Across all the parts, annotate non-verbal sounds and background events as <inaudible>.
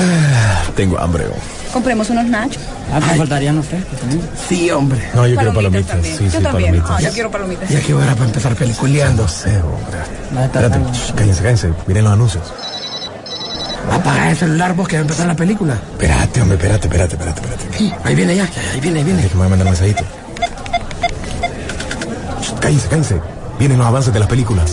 Ah, tengo hambre. oh. Compremos unos nachos. Ah, te faltarían los frescos también. Sí, hombre. No, yo quiero palomitas. también. Sí, yo sí, también. palomitas. Ah, yo quiero palomitas. Ya que hora para empezar peliculeando. No sé, hombre. Espérate, shh, cállense, cállense. Miren los anuncios. Apaga el celular vos que va a empezar la película. Espérate, hombre, espérate, espérate, espérate, espérate. Ahí viene ya, ahí viene, ahí viene. Es que me va a mandar un mensajito. Shh, Cállense, cállense. Vienen los avances de las películas.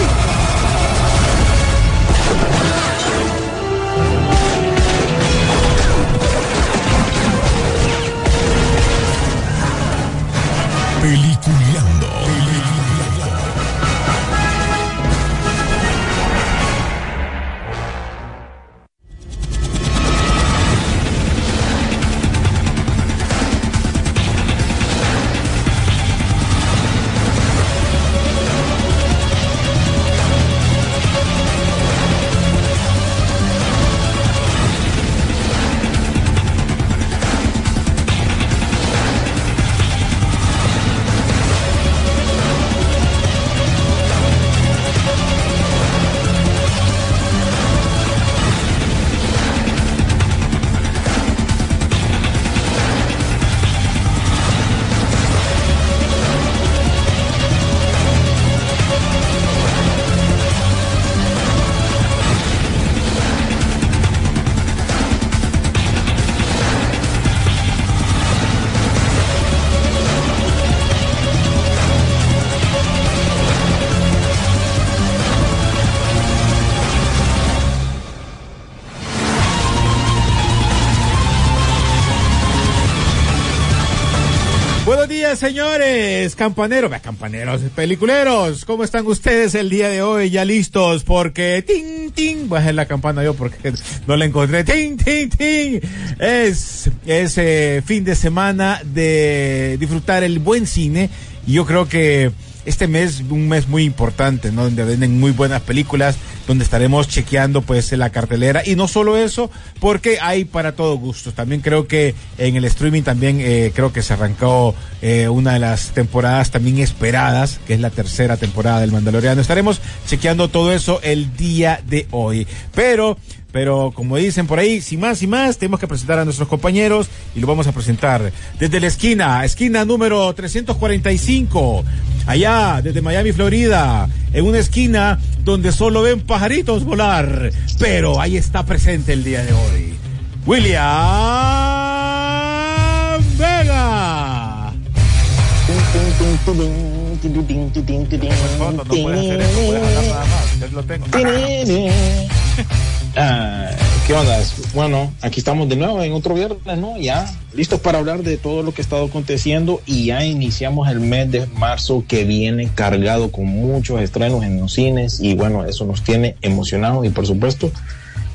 señores, campaneros, campaneros, peliculeros, ¿cómo están ustedes el día de hoy? Ya listos, porque ting, ting, hacer la campana yo porque no la encontré, ting, ting, ting. Es, es eh, fin de semana de disfrutar el buen cine y yo creo que este mes, un mes muy importante, ¿no? Donde venden muy buenas películas, donde estaremos chequeando pues la cartelera y no solo eso, porque hay para todo gusto. También creo que en el streaming también eh, creo que se arrancó eh, una de las temporadas también esperadas, que es la tercera temporada del Mandaloriano. Estaremos chequeando todo eso el día de hoy. Pero pero como dicen por ahí, sin más y más, tenemos que presentar a nuestros compañeros y lo vamos a presentar desde la esquina, esquina número 345, allá desde Miami, Florida, en una esquina donde solo ven pajaritos volar, pero ahí está presente el día de hoy. William Vega. No hacer eso, hablar nada más, lo tengo. Ah, ¿Qué onda? Bueno, aquí estamos de nuevo en otro viernes, ¿no? Ya listos para hablar de todo lo que ha estado aconteciendo y ya iniciamos el mes de marzo que viene cargado con muchos estrenos en los cines y bueno, eso nos tiene emocionados y por supuesto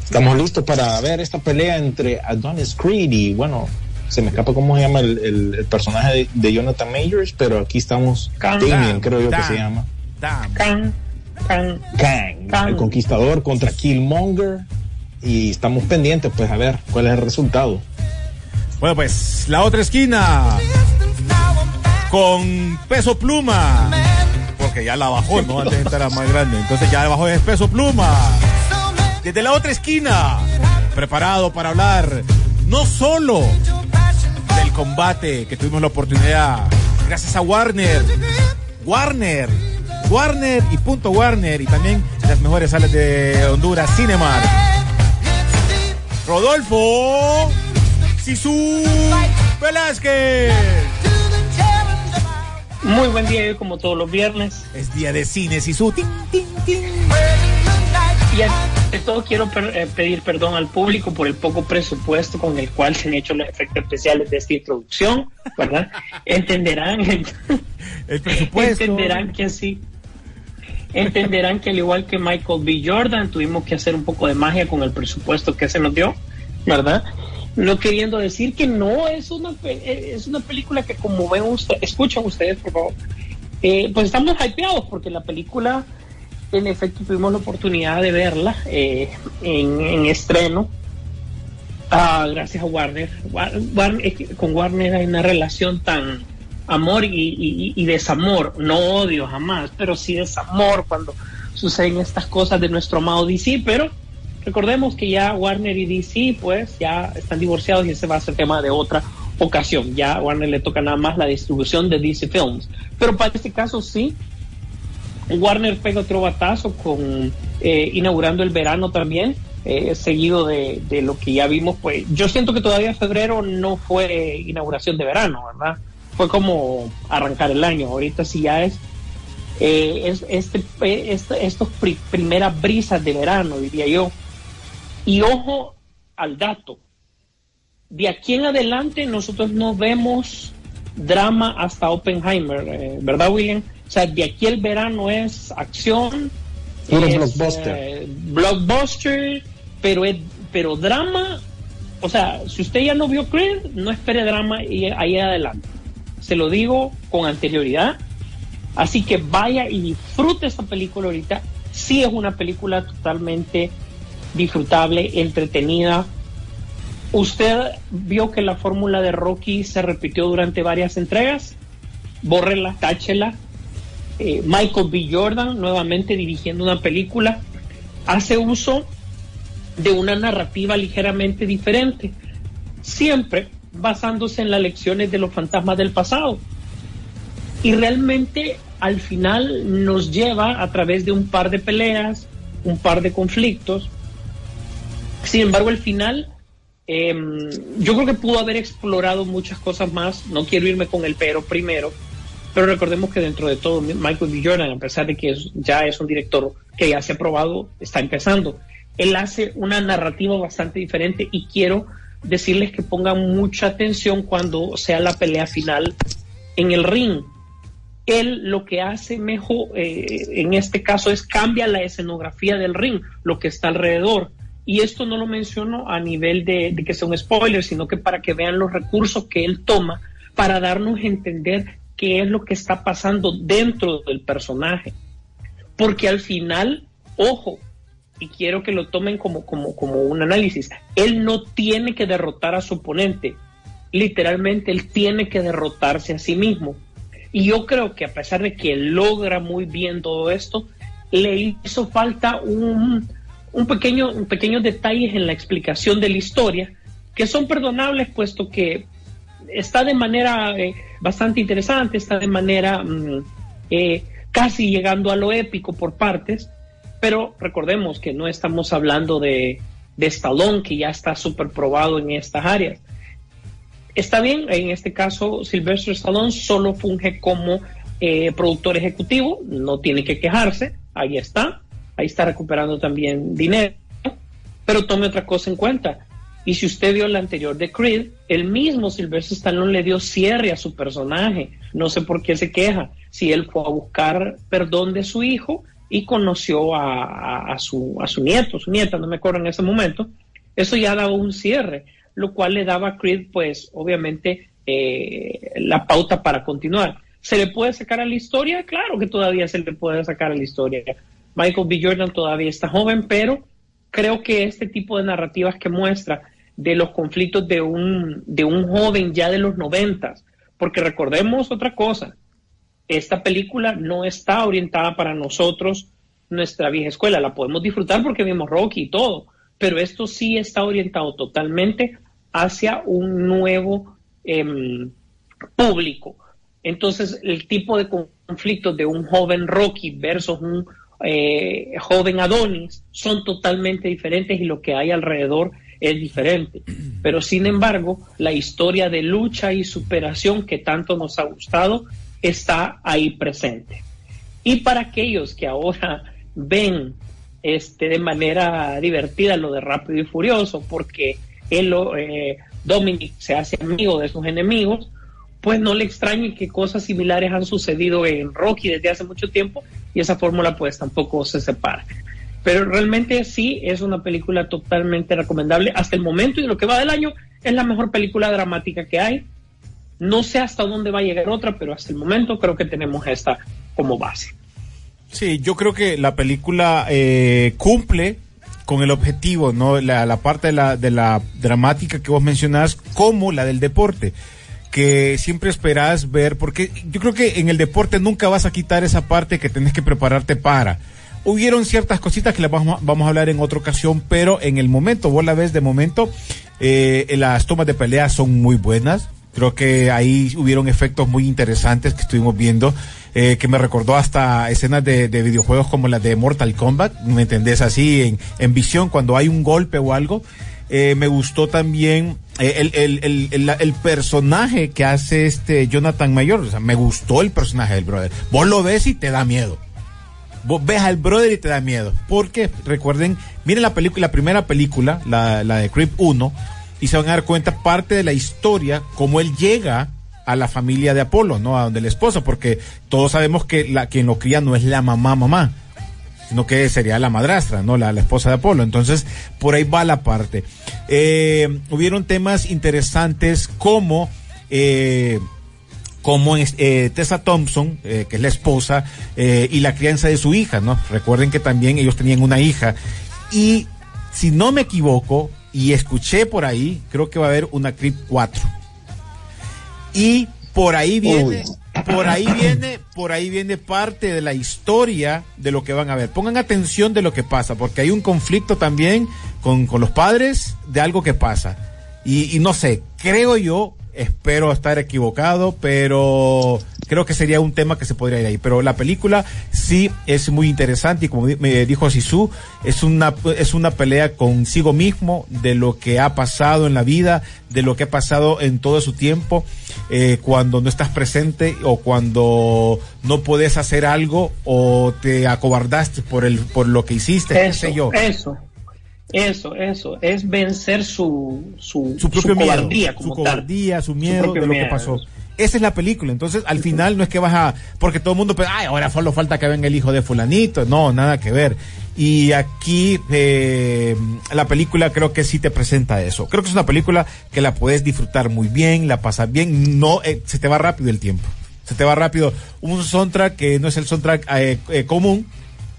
estamos listos para ver esta pelea entre Adonis Creed y bueno, se me escapa cómo se llama el, el- el personaje de, de Jonathan Majors, pero aquí estamos, Damien creo yo que se llama. Damn. Kang, el conquistador contra Killmonger. Y estamos pendientes, pues, a ver cuál es el resultado. Bueno, pues la otra esquina con peso pluma. Porque ya la bajó, ¿no? Antes era más grande. Entonces ya bajó de peso pluma. Desde la otra esquina, preparado para hablar no solo del combate que tuvimos la oportunidad, gracias a Warner, Warner, Warner y punto Warner, y también las mejores salas de Honduras, Cinemark. Rodolfo Sisu Velázquez. Muy buen día, como todos los viernes. Es día de cine, Sisu. Tin, tin, tin. Y ante todo quiero per- eh, pedir perdón al público por el poco presupuesto con el cual se han hecho los efectos especiales de esta introducción, ¿verdad? <laughs> Entenderán, El <laughs> presupuesto. entenderán que así, entenderán que al igual que Michael B. Jordan, tuvimos que hacer un poco de magia con el presupuesto que se nos dio, ¿verdad? No queriendo decir que no es una eh, es una película que como ven ustedes, escuchan ustedes por favor, eh, pues estamos hypeados porque la película en efecto tuvimos la oportunidad de verla eh, en, en estreno. Ah, gracias a Warner. War- con Warner hay una relación tan amor y, y- y desamor, no odio jamás, pero sí desamor cuando suceden estas cosas de nuestro amado DC, pero recordemos que ya Warner y DC pues ya están divorciados y ese va a ser tema de otra ocasión. Ya a Warner le toca nada más la distribución de DC Films. Pero para este caso sí, Warner pega otro batazo con eh, inaugurando el verano también, eh, seguido de, lo que ya vimos. Pues yo siento que todavía febrero no fue inauguración de verano, ¿verdad? Fue como arrancar el año. Ahorita sí ya es, eh, es este, eh, estos pri- primeras brisas de verano, diría yo. Y ojo al dato. De aquí en adelante nosotros no vemos drama hasta Oppenheimer, ¿verdad, William? O sea, de aquí el verano es acción, Puro es, blockbuster. eh, blockbuster, pero es, pero drama, o sea, si usted ya no vio Creed, no espere drama y ahí adelante. Se lo digo con anterioridad. Así que vaya y disfrute esta película ahorita. Sí es una película totalmente disfrutable, entretenida. Usted vio que la fórmula de Rocky se repitió durante varias entregas. Bórrela, táchela. Eh, Michael B. Jordan, nuevamente dirigiendo una película, hace uso de una narrativa ligeramente diferente, siempre basándose en las lecciones de los fantasmas del pasado. Y realmente al final nos lleva a través de un par de peleas, un par de conflictos. Sin embargo, el final, eh, yo creo que pudo haber explorado muchas cosas más. No quiero irme con el pero primero, pero recordemos que dentro de todo, Michael B. Jordan, a pesar de que es- ya es un director que ya se ha probado, está empezando. Él hace una narrativa bastante diferente y quiero decirles que pongan mucha atención cuando sea la pelea final en el ring. Él lo que hace mejor eh, en este caso es cambia la escenografía del ring, lo que está alrededor. Y esto no lo menciono a nivel de, de que sea un spoiler, sino que para que vean los recursos que él toma para darnos a entender qué es lo que está pasando dentro del personaje. Porque al final, ojo, y quiero que lo tomen como, como, como un análisis, él no tiene que derrotar a su oponente. Literalmente, él tiene que derrotarse a sí mismo. Y yo creo que a pesar de que logra muy bien todo esto, le hizo falta un, un pequeño, un en la explicación de la historia que son perdonables puesto que está de manera eh, bastante interesante, está de manera mm, eh, casi llegando a lo épico por partes, pero recordemos que no estamos hablando de, de Stallone, que ya está súper probado en estas áreas. Está bien, en este caso Sylvester Stallone solo funge como eh, productor ejecutivo, no tiene que quejarse, ahí está, ahí está recuperando también dinero, pero tome otra cosa en cuenta. Y si usted vio la anterior de Creed, el mismo Sylvester Stallone le dio cierre a su personaje. No sé por qué se queja. Si él fue a buscar perdón de su hijo y conoció a, a- su, a su nieto, su nieta, no me acuerdo en ese momento, eso ya daba un cierre, lo cual le daba a Creed, pues, obviamente, eh, la pauta para continuar. ¿Se le puede sacar a la historia? Claro que todavía se le puede sacar a la historia. Michael B. Jordan todavía está joven, pero creo que este tipo de narrativas que muestra de los conflictos de un, de un joven ya de los noventas, porque recordemos otra cosa, esta película no está orientada para nosotros, nuestra vieja escuela, la podemos disfrutar porque vimos Rocky y todo, pero esto sí está orientado totalmente hacia un nuevo em, público. Entonces, el tipo de conflictos de un joven Rocky versus un eh, joven Adonis son totalmente diferentes y lo que hay alrededor es diferente. Pero sin embargo, la historia de lucha y superación que tanto nos ha gustado está ahí presente. Y para aquellos que ahora <laughs> ven este, de manera divertida lo de Rápido y Furioso, porque él, eh, Dominic se hace amigo de sus enemigos, pues no le extrañe que cosas similares han sucedido en Rocky desde hace mucho tiempo y esa fórmula pues tampoco se separa. Pero realmente sí es una película totalmente recomendable hasta el momento y lo que va del año es la mejor película dramática que hay. No sé hasta dónde va a llegar otra, pero hasta el momento creo que tenemos esta como base. Sí, yo creo que la película eh, cumple con el objetivo, ¿no? La, parte de la, de la dramática que vos mencionás, como la del deporte que siempre esperas ver, porque yo creo que en el deporte nunca vas a quitar esa parte que tenés que prepararte para. Hubieron ciertas cositas que las vamos, vamos a hablar en otra ocasión, pero en el momento, vos la ves de momento, eh, las tomas de pelea son muy buenas. Creo que ahí hubieron efectos muy interesantes que estuvimos viendo, eh, que me recordó hasta escenas de, de videojuegos como las de Mortal Kombat, ¿me entendés? Así en, en visión, cuando hay un golpe o algo. Eh, me gustó también eh, el, el, el, el personaje que hace este Jonathan Mayor. O sea, me gustó el personaje del brother. Vos lo ves y te da miedo. Vos ves al brother y te da miedo. Porque, recuerden, miren la película, la primera película, la, la de Creep 1, y se van a dar cuenta parte de la historia, cómo él llega a la familia de Apolo, ¿no? A donde la esposa, porque todos sabemos que la quien lo cría no es la mamá mamá, sino que sería la madrastra, ¿no? La, la esposa de Apolo. Entonces, por ahí va la parte. Eh, hubieron temas interesantes como eh, como eh, Tessa Thompson, eh, que es la esposa, eh, y la crianza de su hija, ¿no? Recuerden que también ellos tenían una hija. Y si no me equivoco, y escuché por ahí, creo que va a haber una Creep 4. Y por ahí viene, por ahí viene, por ahí viene parte de la historia de lo que van a ver. Pongan atención de lo que pasa, porque hay un conflicto también con, con los padres de algo que pasa. Y, y no sé, creo yo, espero estar equivocado, pero creo que sería un tema que se podría ir ahí. Pero la película sí es muy interesante y como me dijo Sisu, es una, es una pelea consigo mismo de lo que ha pasado en la vida, de lo que ha pasado en todo su tiempo, eh, cuando no estás presente o cuando no puedes hacer algo o te acobardaste por el, por lo que hiciste, qué Eso, sé yo. eso, eso, eso, es vencer su, su, su propio miedo, cobardía su como tal. cobardía, su miedo de lo que pasó. Esa es la película. Entonces, al final no es que vas a, porque todo el mundo, pues, ay, ahora solo falta que venga el hijo de fulanito. No, nada que ver. Y aquí eh, la película creo que sí te presenta eso. Creo que es una película que la puedes disfrutar muy bien, la pasas bien, no eh, se te va rápido el tiempo. Se te va rápido. Un soundtrack que no es el soundtrack eh, eh, común,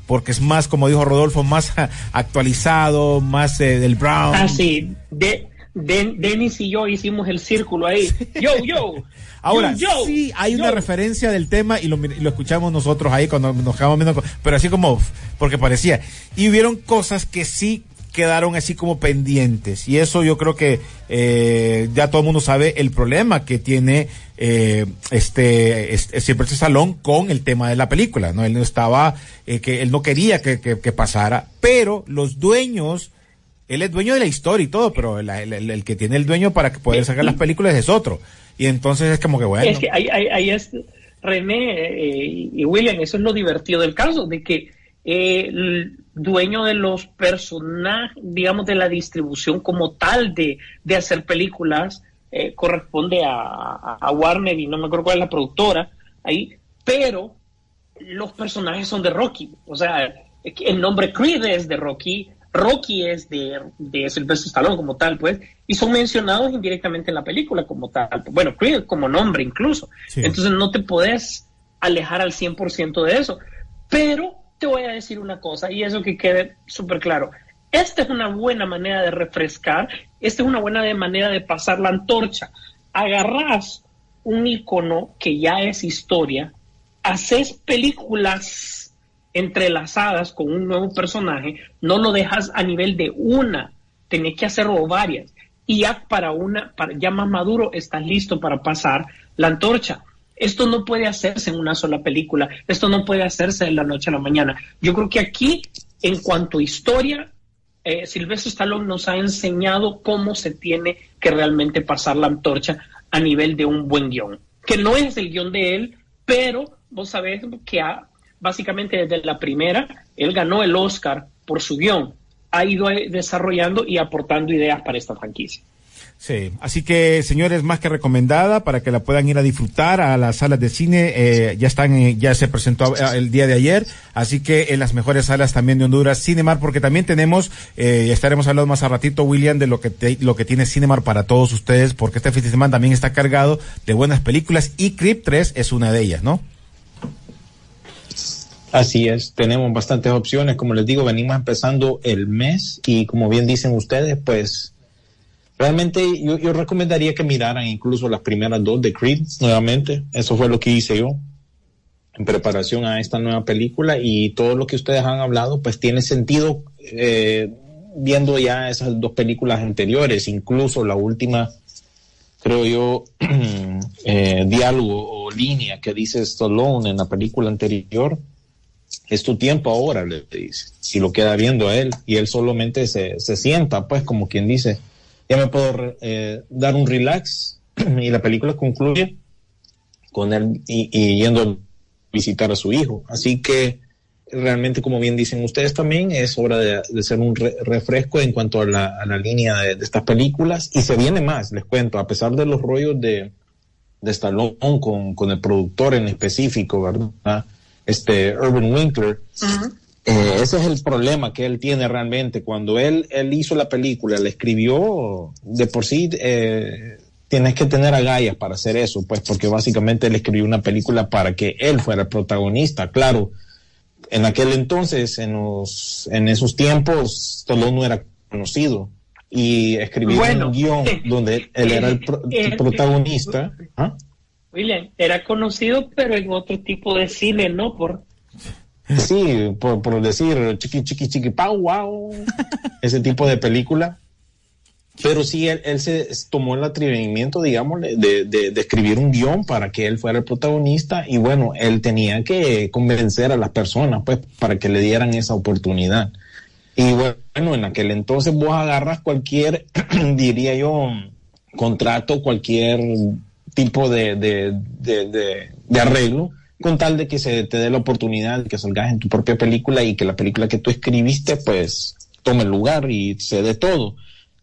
porque es más, como dijo Rodolfo, más actualizado, más eh, del Brown. Ah, sí, de, de- Dennis y yo hicimos el círculo ahí. Yo, yo. <laughs> Ahora, yo, yo, sí hay una referencia del tema y lo, y lo escuchamos nosotros ahí cuando nos quedamos viendo, pero así como, porque parecía. Y hubieron cosas que sí quedaron así como pendientes. Y eso yo creo que eh, ya todo el mundo sabe el problema que tiene eh, este, este siempre este salón con el tema de la película. no Él no estaba, eh, que él no quería que, que- que pasara, pero los dueños él es dueño de la historia y todo, pero el, el- el- el que tiene el dueño para que poder sacar las películas es otro. Y entonces es como que bueno. Es que ahí, ahí- ahí es, René eh, y William, eso es lo divertido del caso, de que eh, dueño de los personajes, digamos, de la distribución como tal de, de hacer películas, eh, corresponde a, a- Warner y no me acuerdo cuál es la productora ahí, pero los personajes son de Rocky, o sea, el nombre Creed es de Rocky, Rocky es de, de Sylvester Stallone como tal, pues, y son mencionados indirectamente en la película como tal. Bueno, Creed como nombre incluso. Sí. Entonces no te puedes alejar al 100% de eso. Pero te voy a decir una cosa, y eso que quede súper claro. Esta es una buena manera de refrescar, esta es una buena manera de pasar la antorcha. Agarrás un icono que ya es historia, haces películas entrelazadas con un nuevo personaje, no lo dejas a nivel de una, tenés que hacerlo varias. Y ya para una, ya más maduro, estás listo para pasar la antorcha. Esto no puede hacerse en una sola película, esto no puede hacerse de la noche a la mañana. Yo creo que aquí, en cuanto a historia, eh, Silvestre Stallone nos ha enseñado cómo se tiene que realmente pasar la antorcha a nivel de un buen guion. Que no es el guion de él, pero vos sabés que básicamente desde la primera, él ganó el Oscar por su guion. Ha ido desarrollando y aportando ideas para esta franquicia. Sí, así que señores, más que recomendada para que la puedan ir a disfrutar a las salas de cine, eh, ya están, eh, ya se presentó eh, el día de ayer, así que en las mejores salas también de Honduras, Cinemar, porque también tenemos, eh, estaremos hablando más a ratito, William, de lo que lo que tiene Cinemar para todos ustedes, porque este fin de semana también está cargado de buenas películas y Creep 3 es una de ellas, ¿no? Así es, tenemos bastantes opciones. Como les digo, venimos empezando el mes y como bien dicen ustedes, pues realmente yo, recomendaría que miraran incluso las primeras dos de Creed nuevamente. Eso fue lo que hice yo en preparación a esta nueva película y todo lo que ustedes han hablado pues tiene sentido eh, viendo ya esas dos películas anteriores, incluso la última, creo yo, <clears throat> eh, diálogo o línea que dice Stallone en la película anterior, es tu tiempo ahora, le dice, si lo queda viendo a él y él solamente se, se sienta, pues como quien dice, ya me puedo eh, dar un relax <clears throat> y la película concluye con él y, y yendo a visitar a su hijo. Así que realmente, como bien dicen ustedes también, es hora de, de ser un re refresco en cuanto a la, la línea de, estas películas. Y se viene más, les cuento, a pesar de los rollos de, de Stallone con, con el productor en específico, ¿verdad? Este, Urban Winkler. Eh, ese es el problema que él tiene realmente. Cuando él, él hizo la película, le escribió de por sí, eh, tienes que tener agallas para hacer eso, pues, porque básicamente él escribió una película para que él fuera el protagonista. Claro, en aquel entonces, en, los, en esos tiempos, Stallone no era conocido. Y escribió bueno, un guion eh, <laughs> donde él era el, pro, <laughs> eh, el protagonista. ¿Ah? William, era conocido, pero en otro tipo de cine, ¿no? Por... Sí, por, decir chiqui, chiqui, chiqui, pau, wow. ese tipo de película. Pero sí, él, se tomó el atrevimiento, digamos, de, escribir un guion para que él fuera el protagonista y bueno, él tenía que convencer a las personas, pues, para que le dieran esa oportunidad. Y bueno, en aquel entonces vos agarras cualquier, <clears throat> diría yo, contrato, cualquier tipo de, arreglo, con tal de que se te dé la oportunidad de que salgas en tu propia película y que la película que tú escribiste, pues, tome lugar y se dé todo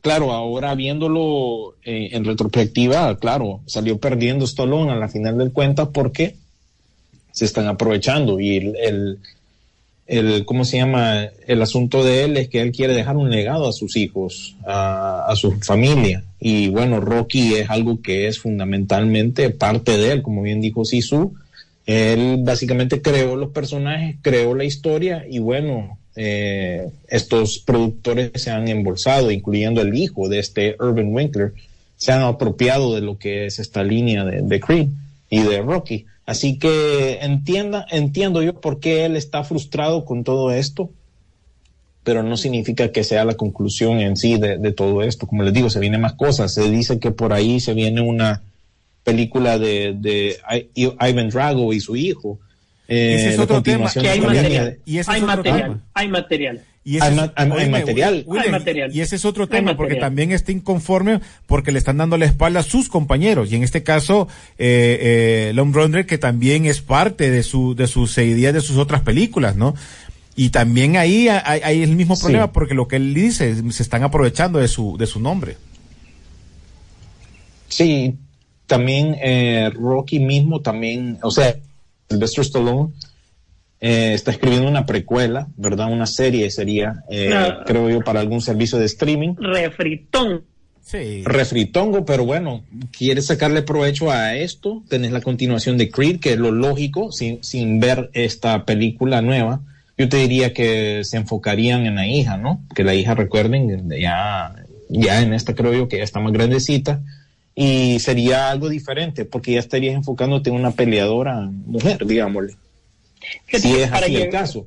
claro, ahora viéndolo eh, en retrospectiva, claro, salió perdiendo Stallone a la final del cuenta porque se están aprovechando y el, el, ¿cómo se llama? El asunto de él es que él quiere dejar un legado a sus hijos, a, a su familia. Y bueno, Rocky es algo que es fundamentalmente parte de él, como bien dijo Sisu. Él básicamente creó los personajes, creó la historia y bueno, eh, estos productores se han embolsado, incluyendo el hijo de este Urban Winkler, se han apropiado de lo que es esta línea de, de y de Rocky. Así que entienda, entiendo yo por qué él está frustrado con todo esto, pero no significa que sea la conclusión en sí de, de todo esto. Como les digo, se vienen más cosas. Se dice que por ahí se viene una película de, de Ivan Drago y su hijo. Eh, ese es otro tema. Que hay material. Y ese hay, es material tema. hay material. Y ese hay, es, ma hay, oíme, material. William, hay material. Y ese es otro tema, porque también está inconforme porque le están dando la espalda a sus compañeros. Y en este caso, eh, eh, Lone Runner, que también es parte de su, de sus ideas de sus otras películas, ¿no? Y también ahí hay, hay el mismo problema, sí. porque lo que él dice, se están aprovechando de su, de su nombre. Sí, también eh, Rocky mismo también, o sea, Sylvester Stallone eh, está escribiendo una precuela, ¿verdad? Una serie sería, eh, no. creo yo, para algún servicio de streaming. Refritón. Sí. Refritongo, pero bueno, quieres sacarle provecho a esto, tenés la continuación de Creed, que es lo lógico, sin, sin ver esta película nueva. Yo te diría que se enfocarían en la hija, ¿no? Que la hija, recuerden, ya, ya en esta creo yo que ya está más grandecita y sería algo diferente porque ya estarías enfocándote en una peleadora mujer, digámosle. Si es así llegar, el caso.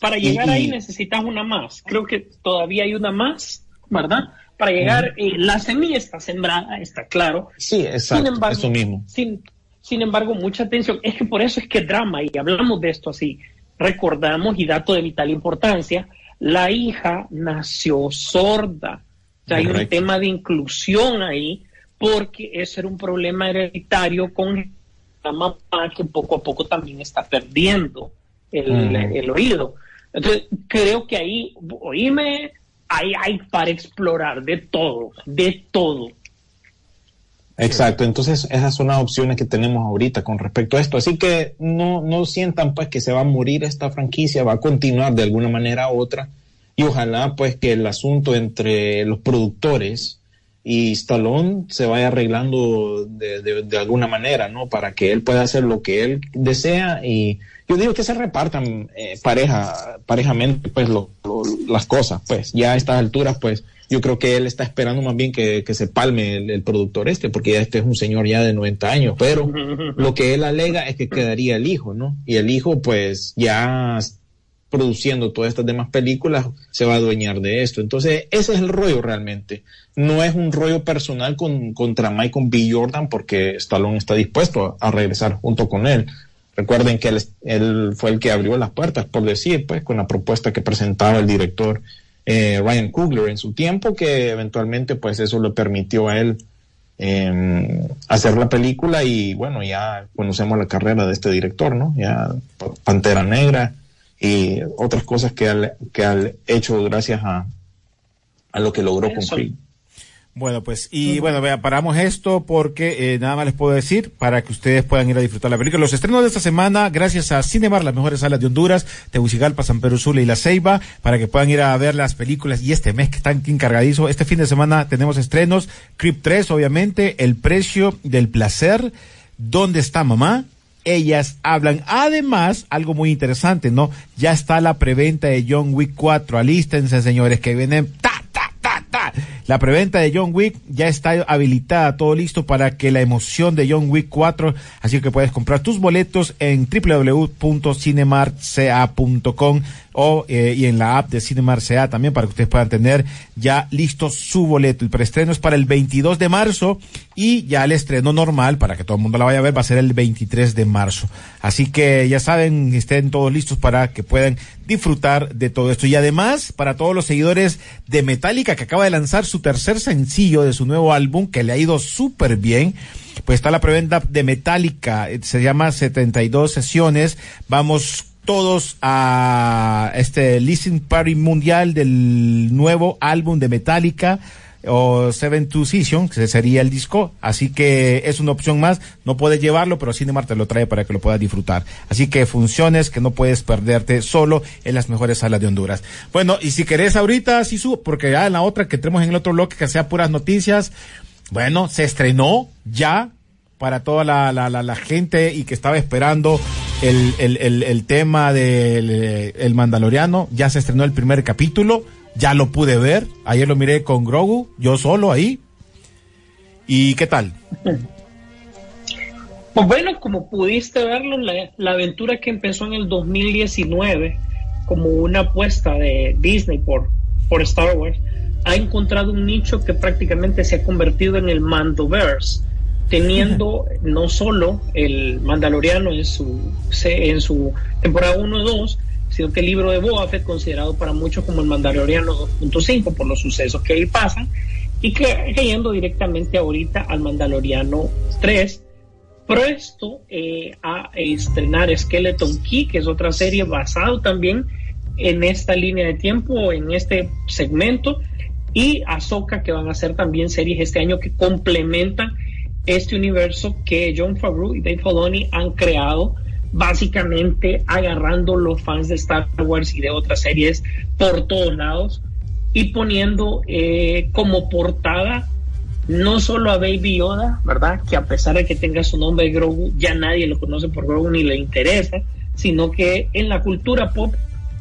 Para llegar y, ahí necesitas una más. Creo que todavía hay una más, ¿verdad? Para llegar, uh -huh. eh, la semilla está sembrada, está claro. Sí, exacto, sin embargo, eso mismo. Sin, sin embargo, mucha atención. Es que por eso es que drama, y hablamos de esto así, recordamos, y dato de vital importancia, la hija nació sorda. O sea, hay un tema de inclusión ahí porque ese era un problema hereditario con la mamá que poco a poco también está perdiendo el, mm. el oído. Entonces, creo que ahí, oíme, ahí hay para explorar de todo, de todo. Exacto, entonces esas son las opciones que tenemos ahorita con respecto a esto. Así que no, no sientan pues que se va a morir esta franquicia, va a continuar de alguna manera u otra. Y ojalá pues que el asunto entre los productores, y Stallone se vaya arreglando de, de, de, alguna manera, ¿no? Para que él pueda hacer lo que él desea y, yo digo que se repartan eh, pareja, parejamente pues lo- lo- las cosas, pues ya a estas alturas pues yo creo que él está esperando más bien que, que se palme el, el productor este, porque ya este es un señor ya de 90 años, pero <laughs> lo que él alega es que quedaría el hijo, ¿no? Y el hijo pues ya produciendo todas estas demás películas se va a adueñar de esto. Entonces, ese es el rollo realmente. No es un rollo personal con, contra Michael B. Jordan porque Stallone está dispuesto a, regresar junto con él. Recuerden que él, fue el que abrió las puertas, por decir, pues, con la propuesta que presentaba el director eh, Ryan Coogler en su tiempo, que eventualmente, pues, eso le permitió a él eh, hacer la película y, bueno, ya conocemos la carrera de este director, ¿no? Ya Pantera Negra y otras cosas que ha que ha hecho gracias a, a lo que logró Eso. Creed. Bueno, pues, y bueno, vea, paramos esto porque eh, nada más les puedo decir para que ustedes puedan ir a disfrutar la película. Los estrenos de esta semana, gracias a Cinemar, las mejores salas de Honduras, Tegucigalpa, San Pedro Sula y La Ceiba, para que puedan ir a ver las películas. Y este mes que están encargadizos, este fin de semana tenemos estrenos, Crip 3, obviamente, El Precio del Placer, ¿Dónde está mamá? Ellas hablan. Además, algo muy interesante, ¿no? Ya está la preventa de John Wick 4. Alístense, señores, que vienen ta, ta, ta, ta. La preventa de John Wick ya está habilitada, todo listo para que la emoción de John Wick 4, así que puedes comprar tus boletos en www.cinemarca.com o eh, y en la app de Cinemark CA también para que ustedes puedan tener ya listo su boleto. El preestreno es para el 22 de marzo y ya el estreno normal para que todo el mundo la vaya a ver va a ser el 23 de marzo. Así que ya saben, estén todos listos para que puedan disfrutar de todo esto. Y además, para todos los seguidores de Metallica que acaba de lanzar su tercer sencillo de su nuevo álbum que le ha ido súper bien, pues está la preventa de Metallica, se llama 72 sesiones. Vamos todos a este listening party mundial del nuevo álbum de Metallica o Seven Two Season, que sería el disco, así que es una opción más, no puedes llevarlo, pero Cinemark te lo trae para que lo puedas disfrutar. Así que funciones que no puedes perderte solo en las mejores salas de Honduras. Bueno, y si querés ahorita, Sisu, porque ya en la otra que tenemos en el otro bloque que sea puras noticias, bueno, se estrenó ya para toda la, la, la, la gente y que estaba esperando el, el, el, el tema del eh, el Mandaloriano. Ya se estrenó el primer capítulo, ya lo pude ver. Ayer lo miré con Grogu, yo solo ahí. ¿Y qué tal? <laughs> Pues bueno, como pudiste verlo, la, la aventura que empezó en el 2019 como una apuesta de Disney por, por Star Wars, ha encontrado un nicho que prácticamente se ha convertido en el Mandoverse, teniendo <laughs> no solo el Mandaloriano en su, en su temporada 1 y 2, sino que el libro de Boba Fett, considerado para muchos como el Mandaloriano 2.5 por los sucesos que ahí pasan, y que cayendo directamente ahorita al Mandaloriano 3, presto eh, a estrenar Skeleton Key, que es otra serie basado también en esta línea de tiempo, en este segmento, y Ahsoka, que van a ser también series este año que complementan este universo que John Favreau y Dave Filoni han creado, básicamente agarrando los fans de Star Wars y de otras series por todos lados y poniendo eh, como portada no solo a Baby Yoda, ¿verdad? Que a pesar de que tenga su nombre Grogu, ya nadie lo conoce por Grogu ni le interesa, sino que en la cultura pop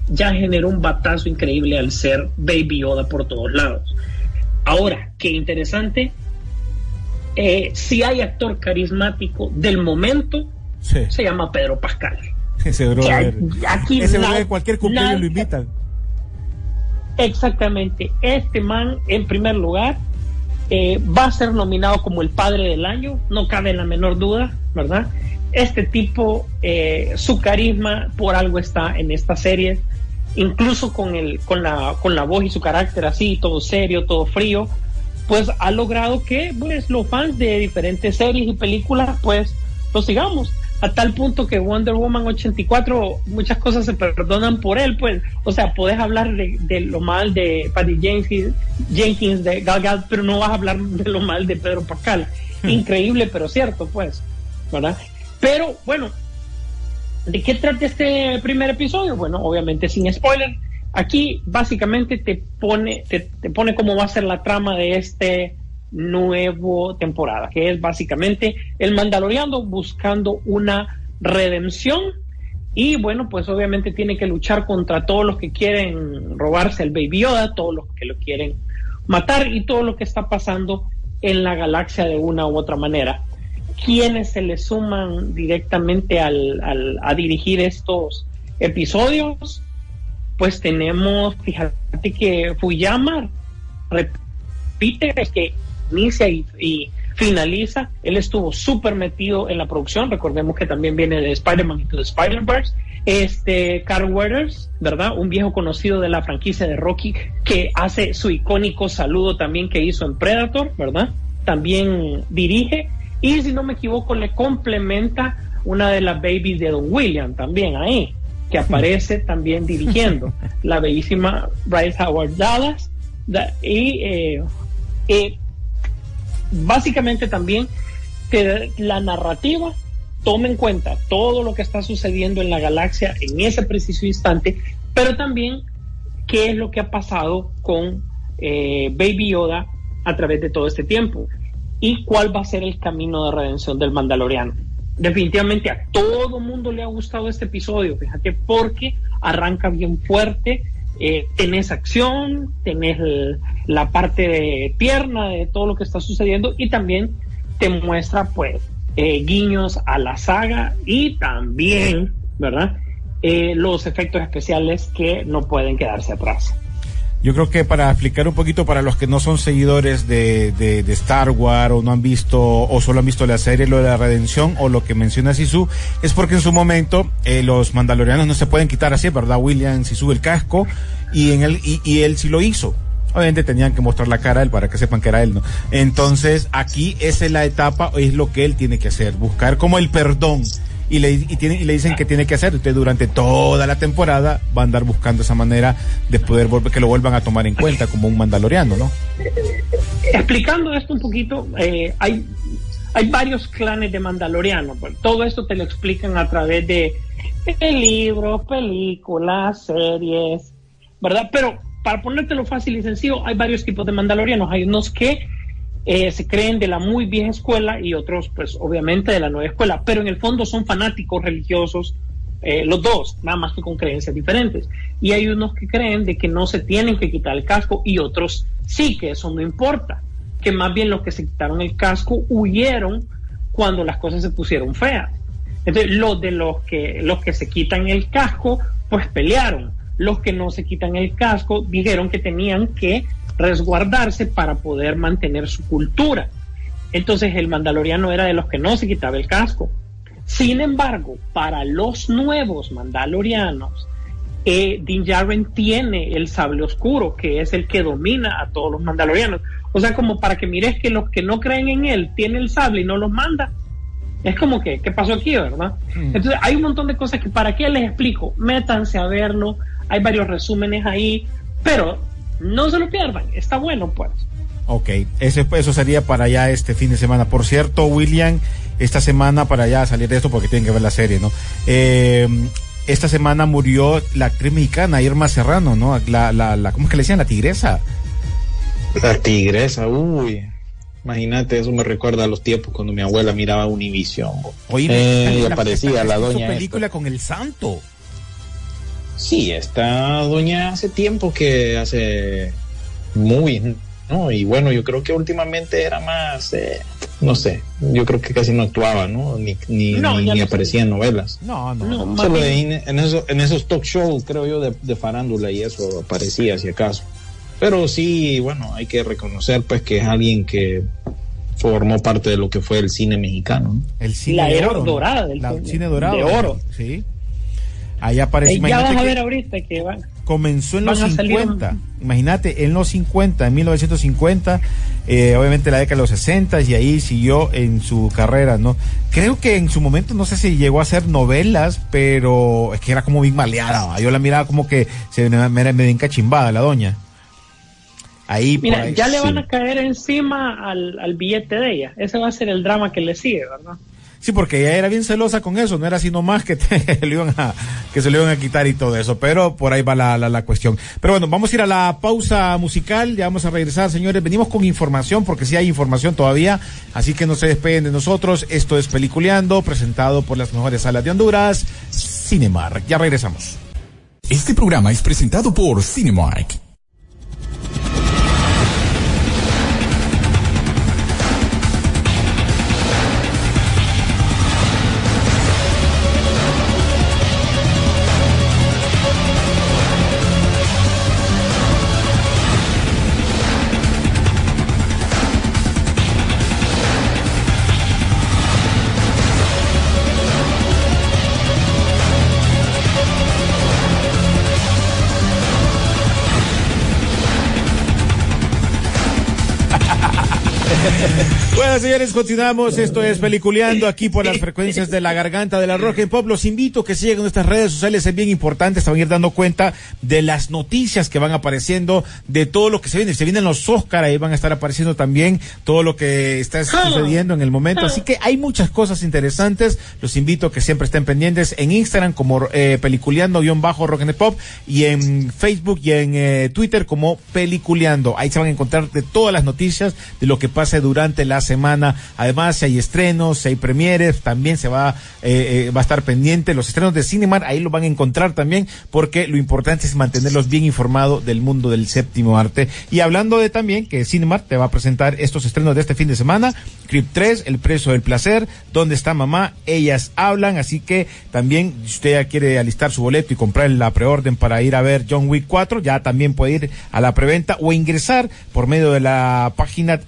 ya generó un batazo increíble al ser Baby Yoda por todos lados. Ahora, qué interesante, eh, si hay actor carismático del momento, Sí, se llama Pedro Pascal. <laughs> ese brother. Aquí Ese na- brother cualquier cumpleaños lo invitan. Exactamente. Este man, en primer lugar, eh, va a ser nominado como el padre del año, no cabe la menor duda, ¿verdad? Este tipo, eh, su carisma por algo está en esta serie, incluso con, el, con, la, con la voz y su carácter así, todo serio, todo frío, pues ha logrado que pues, los fans de diferentes series y películas, pues lo sigamos. A tal punto que Wonder Woman 84, muchas cosas se perdonan por él, pues, o sea, puedes hablar de, de lo mal de Patty Jenkins, Jenkins, de Gal Gadot, pero no vas a hablar de lo mal de Pedro Pascal. Increíble, pero cierto, pues, ¿verdad? Pero, bueno, ¿de qué trata este primer episodio? Bueno, obviamente sin spoiler. Aquí básicamente te pone, te, te pone cómo va a ser la trama de este nuevo temporada, que es básicamente el Mandaloriano buscando una redención Y bueno, pues obviamente tiene que luchar contra todos los que quieren robarse el Baby Yoda, todos los que lo quieren matar y todo lo que está pasando en la galaxia de una u otra manera. ¿Quiénes se le suman directamente al, a dirigir estos episodios? Pues tenemos, fíjate que Fuyama repite que inicia y, y finaliza. Él estuvo súper metido en la producción. Recordemos que también viene de Spider-Man Into the Spider-Verse. Este, Carl Weathers, ¿verdad? Un viejo conocido de la franquicia de Rocky que hace su icónico saludo también que hizo en Predator, ¿verdad? También dirige. Y si no me equivoco, le complementa una de las babies de Don William también ahí, que aparece también dirigiendo. <laughs> La bellísima Bryce Howard Dallas. Da- y eh, eh, básicamente también que la narrativa tome en cuenta todo lo que está sucediendo en la galaxia en ese preciso instante, pero también qué es lo que ha pasado con eh, Baby Yoda a través de todo este tiempo y cuál va a ser el camino de redención del Mandaloriano. Definitivamente a todo mundo le ha gustado este episodio, fíjate, porque arranca bien fuerte, eh, tenés acción, tenés la parte de tierna de todo lo que está sucediendo y también te muestra pues eh, guiños a la saga y también, ¿verdad? Eh, los efectos especiales que no pueden quedarse atrás. Yo creo que para explicar un poquito para los que no son seguidores de, de, Star Wars o no han visto o solo han visto la serie, lo de la redención o lo que menciona Sisu, es porque en su momento eh, los mandalorianos no se pueden quitar así, ¿verdad? William Sisu el casco y, en él, y, y él sí lo hizo. Obviamente tenían que mostrar la cara a él para que sepan que era él, ¿no? Entonces aquí esa es la etapa, es lo que él tiene que hacer, buscar como el perdón y le, y tiene, y le dicen que tiene que hacer. Usted durante toda la temporada va a andar buscando esa manera de poder volver, que lo vuelvan a tomar en cuenta como un mandaloriano, ¿no? Explicando esto un poquito, eh, hay, hay varios clanes de Mandalorianos. Pues, todo esto te lo explican a través de, de libros, películas, series, ¿verdad? Pero para ponértelo fácil y sencillo, hay varios tipos de Mandalorianos. Hay unos que eh, se creen de la muy vieja escuela y otros, pues obviamente de la nueva escuela, pero en el fondo son fanáticos religiosos, eh, los dos, nada más que con creencias diferentes. Y hay unos que creen de que no se tienen que quitar el casco y otros sí, que eso no importa, que más bien los que se quitaron el casco huyeron cuando las cosas se pusieron feas. Entonces, los de los que, los que se quitan el casco, pues pelearon. Los que no se quitan el casco dijeron que tenían que resguardarse para poder mantener su cultura. Entonces el mandaloriano era de los que no se quitaba el casco. Sin embargo, para los nuevos mandalorianos, eh, Din Djarin tiene el sable oscuro, que es el que domina a todos los mandalorianos. O sea, como para que mires que los que no creen en él tienen el sable y no los manda. Es como que, ¿qué pasó aquí, verdad? Entonces, hay un montón de cosas que para qué les explico, métanse a verlo, hay varios resúmenes ahí, pero no se lo pierdan, está bueno, pues. Ok, ese, eso sería para ya este fin de semana. Por cierto, William, esta semana para ya salir de esto porque tienen que ver la serie, ¿no? Eh, esta semana murió la actriz mexicana Irma Serrano, ¿no? La, la, la, ¿cómo es que le decían? La tigresa. La tigresa, uy. Imagínate, eso me recuerda a los tiempos cuando mi abuela miraba Univisión. Oye, eh, <laughs> la- aparecía la doña. película con el santo. Sí, esta doña hace tiempo que hace muy, ¿no? Y bueno, yo creo que últimamente era más, eh, no sé, yo creo que casi no actuaba, ¿no? Ni, ni, No, ni, ya ni no aparecía en novelas. No, no. No, Solo en, en, eso- en esos talk shows, creo yo, de, de farándula y eso aparecía, si acaso. Pero sí, bueno, hay que reconocer pues que es alguien que formó parte de lo que fue el cine mexicano. ¿no? El cine La de era oro, ¿no? dorada del La- cine- cine dorado. de oro. Sí. Ahí aparece. Ya imagínate vas a que ver ahorita que van. comenzó en van los a salir 50. Imagínate, en los 50, en 1950, eh, obviamente la década de los 60 y ahí siguió en su carrera, ¿no? Creo que en su momento, no sé si llegó a hacer novelas, pero es que era como bien maleada. ¿va? Yo la miraba como que se me me era medio encachimbada la doña. Ahí, Mira, ahí, ya le sí. van a caer encima al, al billete de ella. Ese va a ser el drama que le sigue, ¿verdad? Sí, porque ella era bien celosa con eso, no era así nomás que, te, <laughs> le iban a, que se lo iban a quitar y todo eso, pero por ahí va la, la, la cuestión. Pero bueno, vamos a ir a la pausa musical, ya vamos a regresar, señores, venimos con información, porque sí hay información todavía, así que no se despeguen de nosotros, esto es Peliculeando, presentado por las mejores salas de Honduras. Cinemark. Ya regresamos. Este programa es presentado por Cinemark. <laughs> Bueno, señores, continuamos. Esto es Peliculeando aquí por las frecuencias de la garganta de la Roja en Pop. Los invito a que sigan nuestras redes sociales. Es bien importante. Se van a ir dando cuenta de las noticias que van apareciendo, de todo lo que se viene. Se vienen los Oscar, ahí van a estar apareciendo también todo lo que está sucediendo en el momento. Así que hay muchas cosas interesantes. Los invito a que siempre estén pendientes en Instagram como eh, Peliculeando-Rock and Pop y en Facebook y en eh, Twitter como Peliculeando. Ahí se van a encontrar de todas las noticias de lo que durante la semana. Además, si hay estrenos, hay premieres, también se va, eh, eh, va a estar pendiente. Los estrenos de Cinemar, ahí lo van a encontrar también, porque lo importante es mantenerlos bien informados del mundo del séptimo arte. Y hablando de también que Cinemar te va a presentar estos estrenos de este fin de semana, Crip 3, El Preso del Placer, ¿Dónde está mamá? Ellas hablan, así que también si usted ya quiere alistar su boleto y comprar la preorden para ir a ver John Wick 4, ya también puede ir a la preventa o ingresar por medio de la página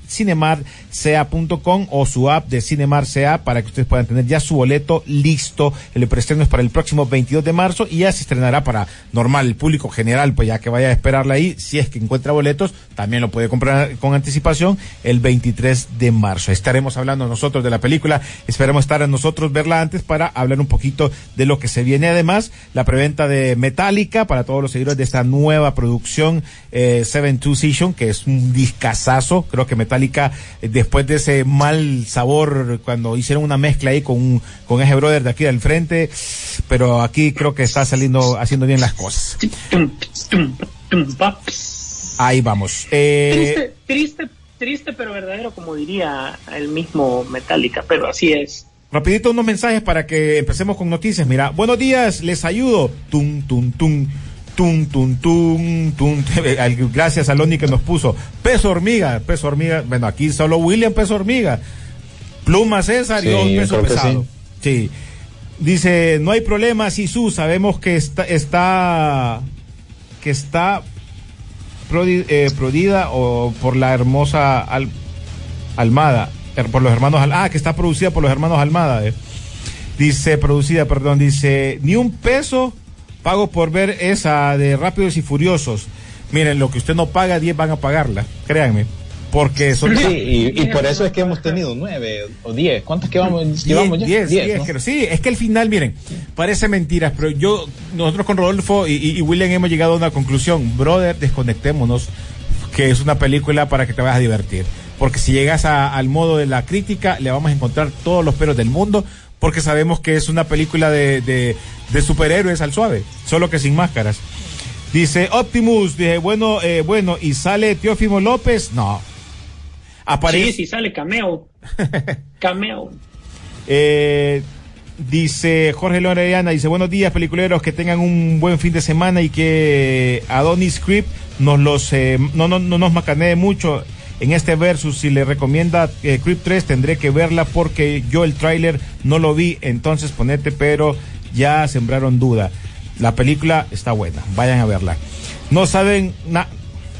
cinemarcea.com o su app de Cinemar CA para que ustedes puedan tener ya su boleto listo. El preestreno es para el próximo 22 de marzo y ya se estrenará para normal, el público general, pues ya que vaya a esperarla ahí, si es que encuentra boletos, también lo puede comprar con anticipación el 23 de marzo. Estaremos hablando nosotros de la película, esperemos estar a nosotros verla antes para hablar un poquito de lo que se viene. Además, la preventa de Metallica para todos los seguidores de esta nueva producción eh, Seven Two Season, que es un discazazo. Creo que Metallica, después de ese mal sabor cuando hicieron una mezcla ahí con, con ese brother de aquí del frente, pero aquí creo que está saliendo, haciendo bien las cosas. Ahí vamos. Eh, Triste, triste, triste, pero verdadero, como diría el mismo Metallica, pero así es. Rapidito unos mensajes para que empecemos con noticias. Mira, buenos días, les ayudo. Tum, tum, tum. Tum, tum, tum, tum. Gracias a Loni que nos puso. Peso hormiga, peso hormiga. Bueno, aquí solo William peso hormiga. Pluma César y dos peso pesado. Sí. Dice, no hay problema, Sisu, sabemos que está, está, que está prodi- eh, prodida o por la hermosa Al- Almada, por los hermanos, Al- ah, que está producida por los hermanos Almada. eh. Dice, producida, perdón, dice, ni un peso pago por ver esa de Rápidos y Furiosos. Miren, lo que usted no paga, 10 van a pagarla, créanme. Porque son... Sí, <laughs> y, y por eso es que hemos tenido nueve o diez. ¿Cuántas que vamos, llevamos ya? 10, Diez, 10, ¿no? creo. Sí, es que al final, miren, parece mentiras, pero yo, nosotros con Rodolfo y, y- y William hemos llegado a una conclusión. Brother, desconectémonos, que es una película para que te vayas a divertir. Porque si llegas a- al modo de la crítica, le vamos a encontrar todos los peros del mundo, porque sabemos que es una película de, de, de superhéroes al suave, solo que sin máscaras. Dice Optimus, dije, bueno, eh, bueno, y sale Teófimo López, no. Aparece. Sí, sí, sale cameo. <laughs> Cameo. Eh, dice Jorge León Arellana, dice buenos días peliculeros, que tengan un buen fin de semana y que Adonis Creep nos los eh, no, no, no nos macanee mucho en este versus. Si le recomienda eh, Creep 3 tendré que verla porque yo el tráiler no lo vi, entonces ponete, pero ya sembraron duda. La película está buena, vayan a verla. No saben nada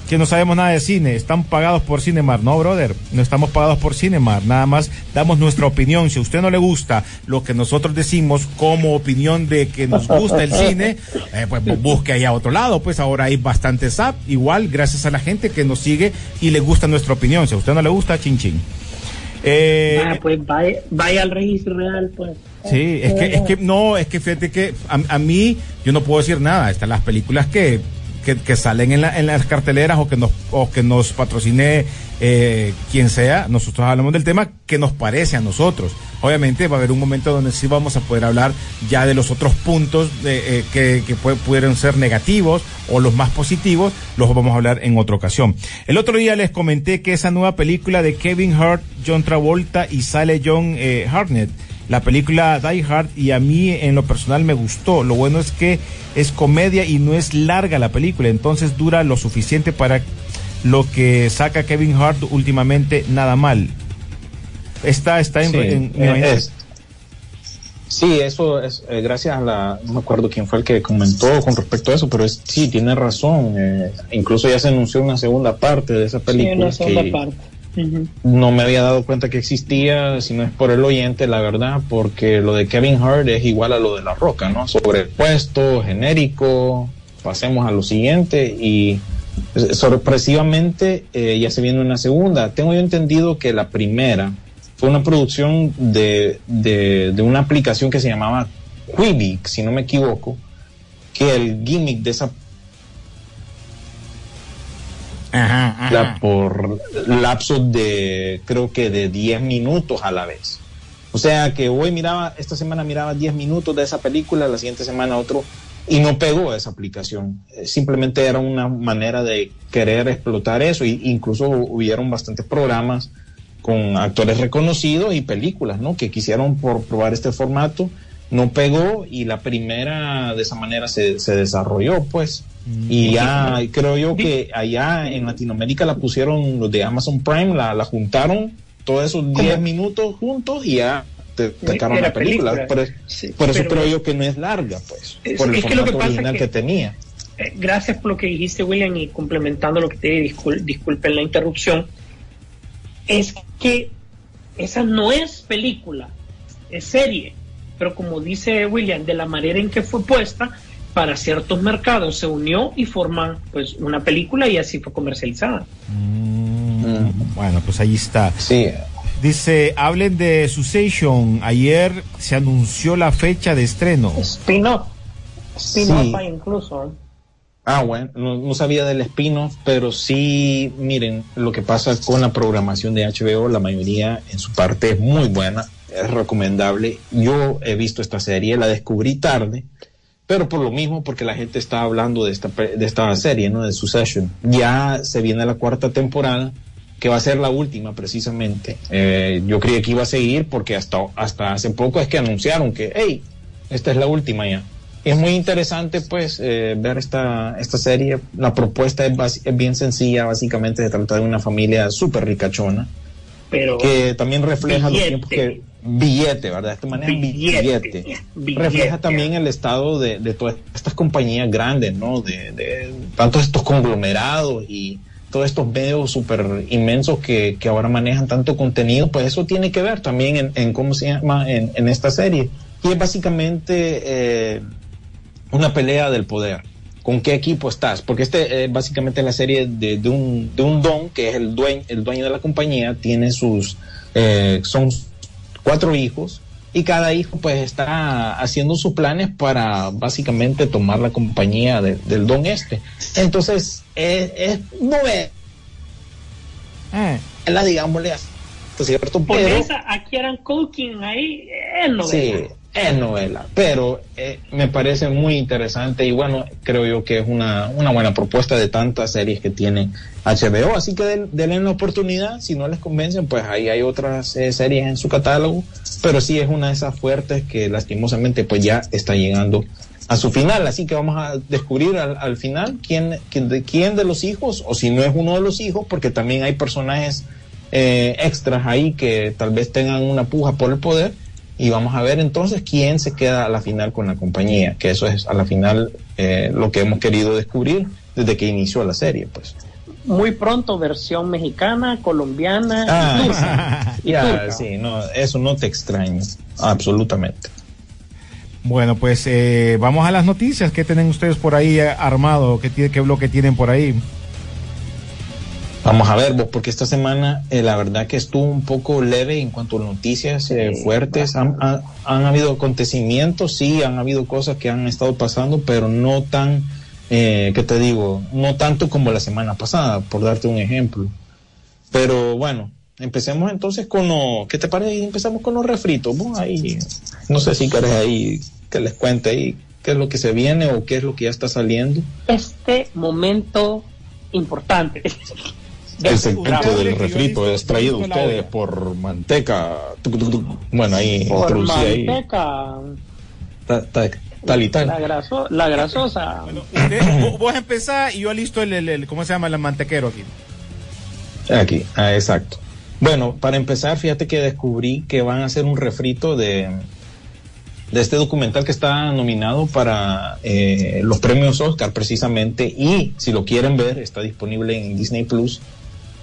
que no sabemos nada de cine, están pagados por Cinemar, no, brother, no estamos pagados por Cinemar, nada más damos nuestra opinión. Si a usted no le gusta lo que nosotros decimos como opinión de que nos gusta el cine, <laughs> eh, pues bu- busque ahí a otro lado, pues ahora hay bastantes app, igual gracias a la gente que nos sigue y le gusta nuestra opinión. Si a usted no le gusta, chin chin. Eh, Ah, pues vaya, vaya al registro real, pues. Sí, es que, es que no, es que fíjate que a, a mí yo no puedo decir nada. Están las películas que, que, que salen en, la- en las carteleras o que nos, o que nos patrocine eh, quien sea. Nosotros hablamos del tema que nos parece a nosotros. Obviamente va a haber un momento donde sí vamos a poder hablar ya de los otros puntos de, eh, que, que pue- pudieron ser negativos o los más positivos, los vamos a hablar en otra ocasión. El otro día les comenté que esa nueva película de Kevin Hart, John Travolta y sale John eh, Hartnett la película Die Hard y a mí en lo personal me gustó. Lo bueno es que es comedia y no es larga la película, entonces dura lo suficiente para lo que saca Kevin Hart últimamente nada mal. Está, está en, Sí, en- eh, es- sí, eso es eh, gracias a la, no me acuerdo quién fue el que comentó con respecto a eso, pero es, sí, tiene razón. eh, incluso ya se anunció una segunda parte de esa Sí, película una segunda que parte. No me había dado cuenta que existía, si no es por el oyente, la verdad, porque lo de Kevin Hart es igual a lo de La Roca, ¿no? Sobrepuesto, genérico, pasemos a lo siguiente y sorpresivamente eh, ya se viene una segunda. Tengo yo entendido que la primera fue una producción de, de, de una aplicación que se llamaba Quibic, si no me equivoco, que el gimmick de esa Ajá, ajá. la- por lapsos de creo que de 10 minutos a la vez. O sea que hoy miraba, esta semana miraba 10 minutos de esa película, la siguiente semana otro, y no pegó esa aplicación. Eh, Simplemente era una manera de querer explotar eso, y incluso hubieron bastantes programas con actores reconocidos y películas, ¿no? Que quisieron por probar este formato, no pegó y la primera de esa manera se, se desarrolló, pues. Y ya creo yo que allá en Latinoamérica la pusieron los de Amazon Prime, la, la juntaron todos esos 10 minutos juntos y ya te sacaron la película. película. Por, Sí, por eso creo yo que no es larga, pues. Es- por el es que lo que formato pasa original que- que, tenía. Eh, gracias por lo que dijiste, William, y complementando lo que te dije, discul- disculpen la interrupción, es que esa no es película, es serie, pero como dice William, de la manera en que fue puesta, para ciertos mercados se unió y forman pues una película y así fue comercializada. Mm, Bueno, pues ahí está. Sí, Dice, hablen de Succession. Ayer se anunció la fecha de estreno. Spin-off, spin-off Sí. incluso. ¿eh? Ah, bueno, no, no sabía del spin-off, pero sí, miren, lo que pasa con la programación de HBO, la mayoría en su parte es muy buena, es recomendable. Yo he visto esta serie, la descubrí tarde, pero por lo mismo, porque la gente está hablando de esta, de esta serie, ¿no? De Succession. Ya se viene la cuarta temporada, que va a ser la última precisamente. Eh, yo creía que iba a seguir porque hasta, hasta hace poco es que anunciaron que, hey, esta es la última ya. Es muy interesante pues eh, ver esta, esta serie. La propuesta es, es bien sencilla, básicamente se trata de una familia súper ricachona Pero que también refleja los tiempos que billete, ¿verdad? De esta manera Billete. billete. Billete. Refleja también el estado de, de todas estas compañías grandes, ¿no? De, de tantos estos conglomerados y todos estos medios súper inmensos que, que ahora manejan tanto contenido, pues eso tiene que ver también en, en cómo se llama en, en esta serie. Y es básicamente eh, una pelea del poder. ¿Con qué equipo estás? Porque este es básicamente la serie de, de un, de un don, que es el dueño, el dueño de la compañía, tiene sus, eh, son cuatro hijos, y cada hijo pues está haciendo sus planes para básicamente tomar la compañía de- del don este. Entonces, es, es novela, Eh, digámosle así, ¿cierto? Porque esa, aquí eran Culkin ahí, es novela. Sí, es novela, pero eh, me parece muy interesante y bueno, creo yo que es una, una buena propuesta de tantas series que tiene HBO, así que den- denle la oportunidad, si no les convencen, pues ahí hay otras eh, series en su catálogo, pero sí es una de esas fuertes que lastimosamente pues ya está llegando a su final, así que vamos a descubrir al, al final quién, quién, de, quién de los hijos, o si no es uno de los hijos, porque también hay personajes eh, extras ahí que tal vez tengan una puja por el poder, y vamos a ver entonces quién se queda a la final con la compañía, que eso es a la final eh, lo que hemos querido descubrir desde que inició la serie, pues. Muy pronto versión mexicana, colombiana, Ah, y turca. <laughs> Y Ya, turca. sí, no, eso no te extraña, absolutamente. Bueno, pues eh, vamos a las noticias. ¿Qué tienen ustedes por ahí eh, armado? ¿Qué, tiene- ¿Qué bloque tienen por ahí? Vamos a ver, vos, porque esta semana eh, la verdad que estuvo un poco leve en cuanto a noticias eh, fuertes. Han, han- han habido acontecimientos, sí, han habido cosas que han estado pasando, pero no tan, eh, ¿qué te digo? No tanto como la semana pasada, por darte un ejemplo. Pero bueno, empecemos entonces con lo, ¿qué te parece? Empezamos con los refritos. Vos ahí, no sé si querés ahí que les cuente ahí qué es lo que se viene o qué es lo que ya está saliendo. Este momento importante. El segmento del refrito es traído la ustedes por manteca. Tuc, tuc, tuc. Bueno, ahí Por introducí ahí. manteca, Ta- ta- Tal y la, tal. graso- la grasosa. Usted- <coughs> vos, vos empezás y yo listo el, el, el- ¿cómo se llama? El mantequero aquí. Aquí, ah, exacto. Bueno, para empezar, fíjate que descubrí que van a hacer un refrito de, de este documental que está nominado para eh, los premios Oscar precisamente y si lo quieren ver está disponible en Disney Plus.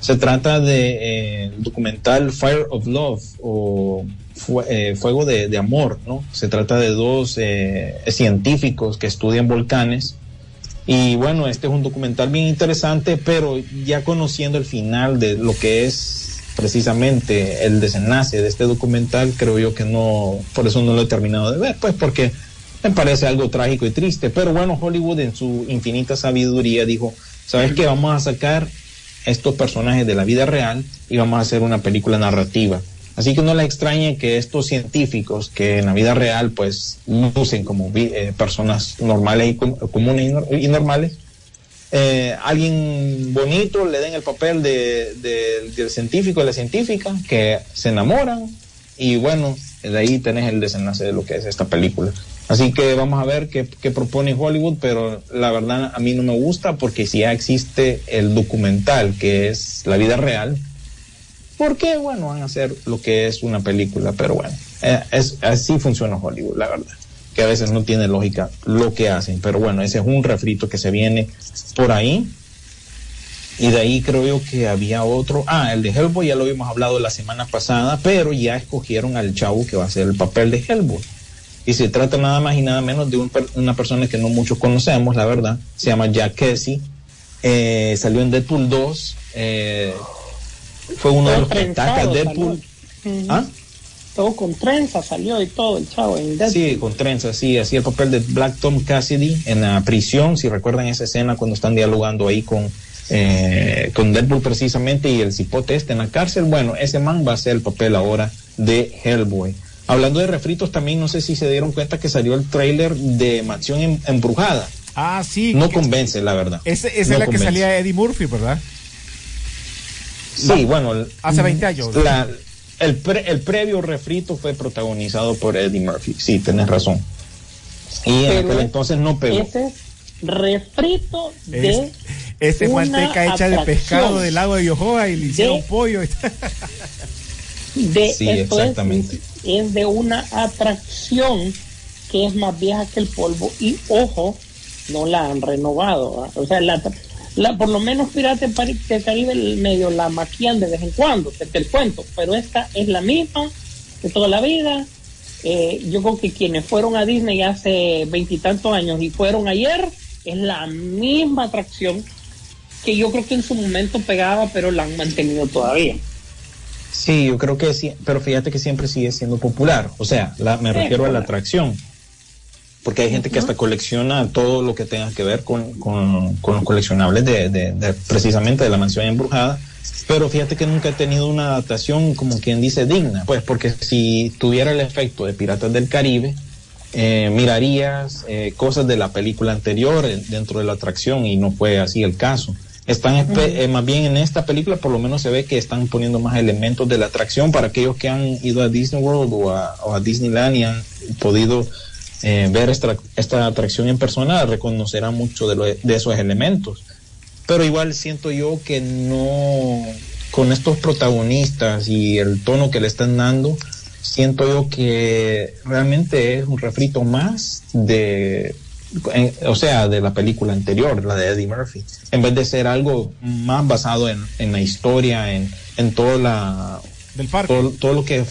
Se trata de eh, documental Fire of Love o Fue- eh, Fuego de, de Amor, ¿no? Se trata de dos eh, científicos que estudian volcanes y bueno, este es un documental bien interesante, pero ya conociendo el final de lo que es precisamente el desenlace de este documental, creo yo que no, por eso no lo he terminado de ver, pues porque me parece algo trágico y triste. Pero bueno, Hollywood en su infinita sabiduría dijo, ¿sabes qué? Vamos a sacar estos personajes de la vida real y vamos a hacer una película narrativa. Así que no les extrañe que estos científicos que en la vida real pues lucen como eh, personas normales y com- comunes y, nor- y normales, eh, alguien bonito le den el papel de, de- del científico y la científica que se enamoran y bueno, de ahí tenés el desenlace de lo que es esta película. Así que vamos a ver qué, propone Hollywood, pero la verdad a mí no me gusta porque si ya existe el documental que es la vida real, ¿por qué? Bueno, van a hacer lo que es una película, pero bueno, eh, así funciona Hollywood, la verdad, que a veces no tiene lógica lo que hacen, pero bueno, ese es un refrito que se viene por ahí. Y de ahí creo yo que había otro. Ah, el de Hellboy ya lo habíamos hablado la semana pasada, pero ya escogieron al chavo que va a hacer el papel de Hellboy. Y se trata nada más y nada menos de un per- una persona que no muchos conocemos, la verdad. Se llama Jack Kesey. Eh, salió en Deadpool 2. eh, fue uno de Todo los que ataca Deadpool. salió. ¿Ah? Todo con trenza salió y todo el chavo en Deadpool. Sí, con trenzas, sí, hacía el papel de Black Tom Cassidy en la prisión, si recuerdan esa escena cuando están dialogando ahí con, eh, con Deadpool precisamente y el cipote este en la cárcel, bueno, ese man va a ser el papel ahora de Hellboy. Hablando de refritos también, no sé si se dieron cuenta que salió el tráiler de Mansión Em- Embrujada. Ah, sí. No convence, la verdad. ese- esa No es la que salía Eddie Murphy, ¿verdad? Sí, bueno. Hace 20 años. la- el, pre- el previo refrito fue protagonizado por Eddie Murphy, sí, tenés razón. Y en aquel entonces no pegó. Ese es refrito de. Es- Ese manteca hecha de pescado del lago de Yohoa y le hicieron pollo. <laughs> de Sí, exactamente. Es, es de una atracción que es más vieja que el polvo y ojo no la han renovado o sea la, la- por lo menos Pirata del Caribe medio la maquillan de vez en cuando te, te cuento pero esta es la misma de toda la vida. Eh, yo creo que quienes fueron a Disney hace veintitantos años y fueron ayer es la misma atracción que yo creo que en su momento pegaba pero la han mantenido todavía Sí, yo creo que sí, pero fíjate que siempre sigue siendo popular. O sea, la- me Sí, refiero a la atracción. Porque hay gente que hasta colecciona todo lo que tenga que ver con, con- con los coleccionables de, de- de- precisamente de la mansión embrujada. Pero fíjate que nunca he tenido una adaptación, como quien dice, digna. Pues porque si tuviera el efecto de Piratas del Caribe, eh, mirarías eh, cosas de la película anterior eh, dentro de la atracción y no fue así el caso. Están eh, más bien en esta película por lo menos se ve que están poniendo más elementos de la atracción para aquellos que han ido a Disney World o a, o a Disneyland y han podido eh, ver esta, esta atracción en persona reconocerán mucho de, lo- de esos elementos. Pero igual siento yo que no, con estos protagonistas y el tono que le están dando, siento yo que realmente es un refrito más de, en- o sea, de la película anterior, la de Eddie Murphy, en vez de ser algo más basado en, en la historia, en, en toda la, Del parque. todo, todo lo que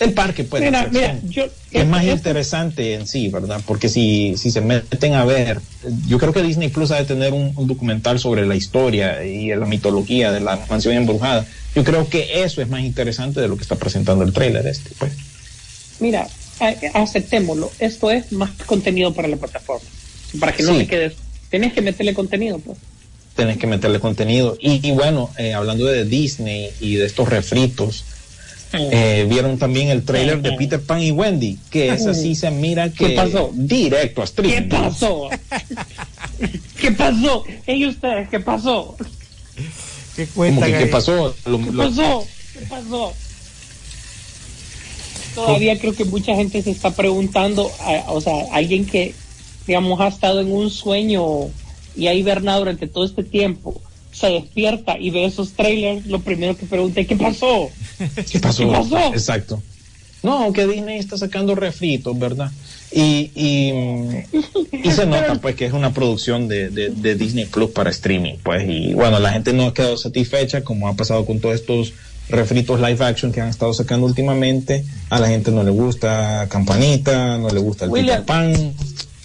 el parque pues Mira, yo- es más esto- interesante en sí verdad porque si si se meten a ver yo creo que Disney Plus ha de tener un, un documental sobre la historia y la mitología de la mansión embrujada. Yo creo que eso es más interesante de lo que está presentando el trailer este pues. Mira, aceptémoslo. Esto es más contenido para la plataforma. Para que no Sí. te quedes. Tienes que meterle contenido, pues. tenés que meterle contenido y, y bueno eh, hablando de Disney y de estos refritos eh, vieron también el trailer de Peter Pan y Wendy que es así se mira que ¿Qué pasó? directo a ¿Qué streaming pasó? ¿Qué pasó? ¿Y ustedes qué pasó? ¿Qué ¿Cómo cuentan que qué? Lo- ¿Qué pasó? ¿Qué pasó? Todavía creo que mucha gente se está preguntando, a- o sea, alguien que, digamos, ha estado en un sueño y ha hibernado durante todo este tiempo, se despierta y ve esos trailers, lo primero que pregunta es, ¿qué pasó? ¿Qué pasó? ¿Qué pasó? Exacto. No, que Disney está sacando refritos, ¿verdad? Y, y, y se <laughs> nota pues que es una producción de, de, de Disney Plus para streaming, pues, y bueno, la gente no ha quedado satisfecha como ha pasado con todos estos refritos live action que han estado sacando últimamente. A la gente no le gusta Campanita, no le gusta el William. Peter Pan.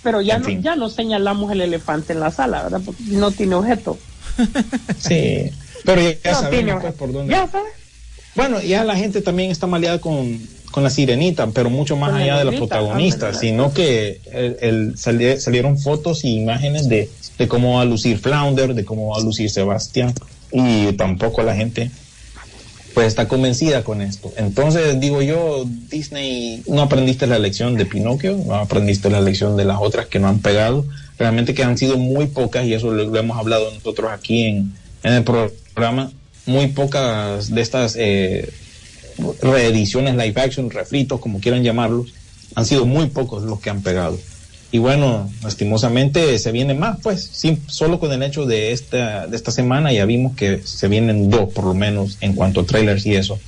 Pero ya no, fin. ya no señalamos el elefante en la sala, ¿verdad? Porque no tiene objeto. <laughs> Sí, pero ya, ya no sabemos tiene pues, por dónde. Ya sabes. Bueno, ya la gente también está maleada con, con la sirenita, pero mucho más allá de la protagonista, sino que el, el- sali- salieron fotos y imágenes de, de cómo va a lucir Flounder, de cómo va a lucir Sebastián, y tampoco la gente pues está convencida con esto. Entonces digo yo, Disney, no aprendiste la lección de Pinocchio, no aprendiste la lección de las otras que no han pegado, realmente que han sido muy pocas, y eso lo, hemos hablado nosotros aquí en, en el programa, muy pocas de estas eh, reediciones live action, refritos, como quieran llamarlos, han sido muy pocos los que han pegado. Y bueno, lastimosamente se vienen más, pues, sí, solo con el hecho de esta, de esta semana ya vimos que se vienen dos, por lo menos, en cuanto a trailers y eso.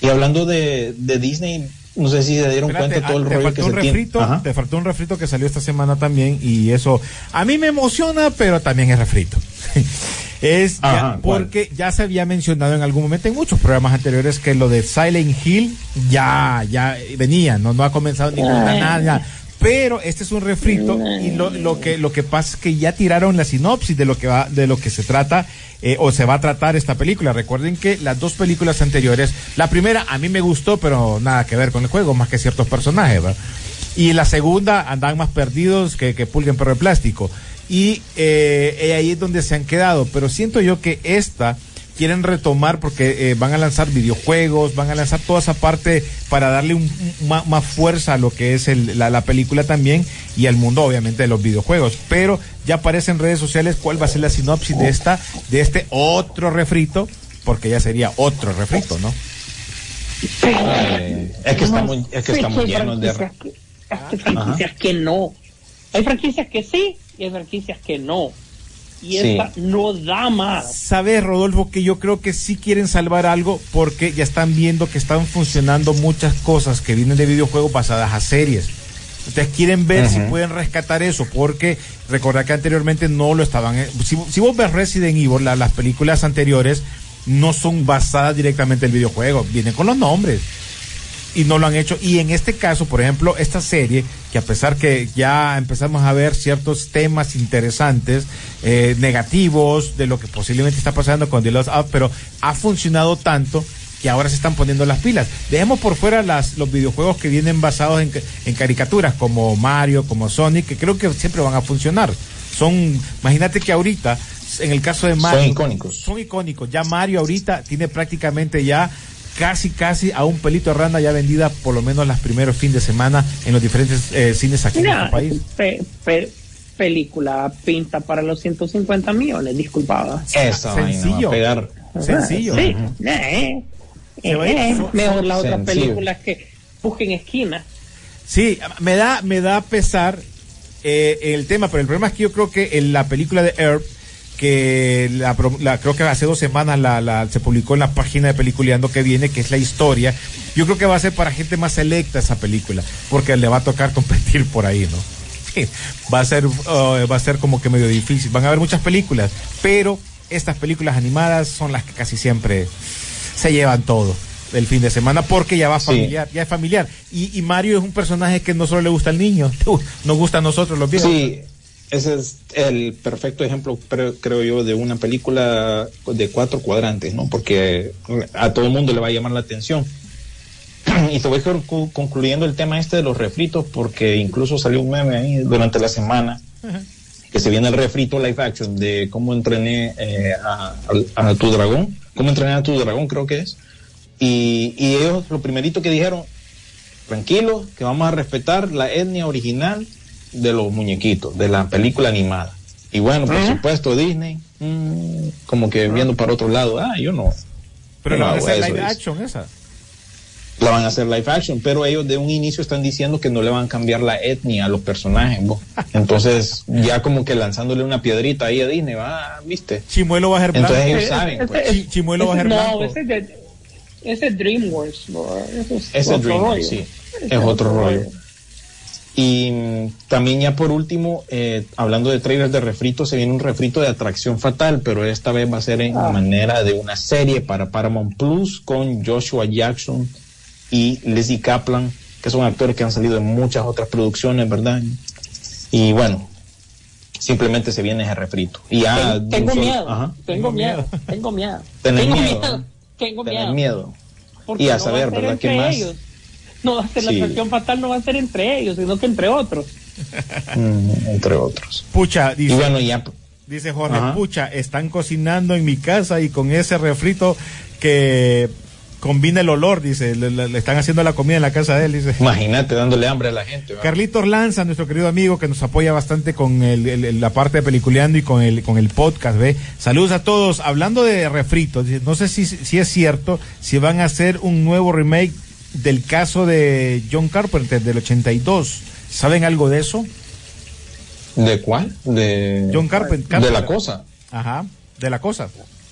Y hablando de, de Disney, no sé si se dieron Espérate, cuenta todo el ah, rollo que se tiene. refrito, Ajá. te faltó un refrito que salió esta semana también y eso a mí me emociona, pero también es refrito. <laughs> es ya- porque ya se había mencionado en algún momento en muchos programas anteriores que lo de Silent Hill ya ya venía, no no ha comenzado ninguna nada. Pero este es un refrito y lo, lo que lo que pasa es que ya tiraron la sinopsis de lo que va de lo que se trata eh, o se va a tratar esta película. Recuerden que las dos películas anteriores, la primera a mí me gustó, pero nada que ver con el juego, más que ciertos personajes, ¿verdad? Y la segunda andaban más perdidos que, que pulga en perro de plástico. Y eh, ahí es donde se han quedado. Pero siento yo que esta quieren retomar porque eh, van a lanzar videojuegos, van a lanzar toda esa parte para darle un, un- más, fuerza a lo que es el- la, la película también y al mundo obviamente de los videojuegos. Pero ya aparece en redes sociales cuál va a ser la sinopsis de esta, de este otro refrito, porque ya sería otro refrito, ¿no? Es que estamos, es que de... hay franquicias que no. Hay franquicias que sí y hay franquicias que no. Y Sí. esta no da más. Sabes, Rodolfo, que yo creo que sí quieren salvar algo porque ya están viendo que están funcionando muchas cosas que vienen de videojuegos basadas a series. Ustedes quieren ver si pueden rescatar eso, porque recordad que anteriormente no lo estaban. eh, Si, si vos ves Resident Evil, la- las películas anteriores no son basadas directamente en el videojuego, vienen con los nombres y no lo han hecho. Y en este caso, por ejemplo, esta serie, que a pesar que ya empezamos a ver ciertos temas interesantes, eh, negativos, de lo que posiblemente está pasando con The Lost Ark, pero ha funcionado tanto que ahora se están poniendo las pilas. Dejemos por fuera las, los videojuegos que vienen basados en, en caricaturas, como Mario, como Sonic, que creo que siempre van a funcionar. Son, imagínate que ahorita, en el caso de Mario, Son icónicos. son icónicos. Ya Mario ahorita tiene prácticamente ya casi, casi a un pelito de randa ya vendida por lo menos los primeros fines de semana en los diferentes eh, cines aquí en nuestro país. pe- pe- película pinta para los 150 millones, disculpada. Vaina va Sencillo. a pegar. Sencillo. Sí, eh, eh, so- mejor las otras películas que busquen esquinas. Sí, me da, me da pesar eh, el tema, pero el problema es que yo creo que en la película de Herb, que la, la- creo que hace dos semanas la, la- se publicó en la página de Peliculeando que viene, que es la historia, yo creo que va a ser para gente más selecta esa película, porque le va a tocar <laughs> competir por ahí, ¿no? Sí, va a ser, uh, va a ser como que medio difícil. Van a haber muchas películas, pero estas películas animadas son las que casi siempre se llevan todo el fin de semana porque ya va Sí. familiar, ya es familiar. Y, y Mario es un personaje que no solo le gusta al niño, <laughs> nos gusta a nosotros los viejos. Sí, ese es el perfecto ejemplo, creo, creo yo, de una película de cuatro cuadrantes, ¿no? Porque a todo el mundo le va a llamar la atención. <clears throat> Y te voy con- concluyendo el tema este de los refritos, porque incluso salió un meme ahí durante la semana, que se viene el refrito live action de cómo entrené eh, a, a- a tu dragón, cómo entrené a tu dragón, creo que es. Y, y ellos lo primerito que dijeron, tranquilos, que vamos a respetar la etnia original de los muñequitos, de la película animada. Y bueno, por supuesto, Disney, mm, como que viendo para otro lado. Ah, yo no. Pero yo la no van a hacer eso, live action esa. La van a hacer live action, pero ellos de un inicio están diciendo que no le van a cambiar la etnia a los personajes. vos. <laughs> Entonces, ya como que lanzándole una piedrita ahí a Disney, va, viste. Chimuelo va a ser blanco. Entonces ellos saben, pues. Chi- Chimuelo va a ser no, blanco. ese es de, ese DreamWorks, bro. Es Ese otro Dream, rollo. sí, Ese es otro rollo. Y también ya por último, eh, hablando de trailers de refrito, se viene un refrito de Atracción Fatal, pero esta vez va a ser en Ah. manera de una serie para Paramount Plus con Joshua Jackson y Lizzie Kaplan, que son actores que han salido en muchas otras producciones, ¿verdad? Y bueno, simplemente se viene ese refrito. Y ya Tengo, un tengo solo- miedo, Ajá. tengo miedo, tengo miedo. Tengo miedo, miedo, tengo miedo. miedo. Y a no saber, ¿verdad? ¿Qué más? ellos. No va a ser la atracción fatal, no va a ser entre ellos, sino que entre otros. Mm, entre otros. Pucha, Y dice, bueno, ya dice Jorge, Ajá. pucha, están cocinando en mi casa y con ese refrito que combina el olor, dice, le, le- le están haciendo la comida en la casa de él, dice. Imagínate dándole hambre a la gente. ¿verdad? Carlitos Lanza, nuestro querido amigo que nos apoya bastante con el- el- el- la parte de peliculeando y con el, con el podcast, ¿ve? Saludos a todos. Hablando de refritos, dice, no sé si, si es cierto, si van a hacer un nuevo remake del caso de John Carpenter del 82. ¿Saben algo de eso? ¿De cuál? De John Carpen- De Carpenter. la cosa. Ajá, de la cosa.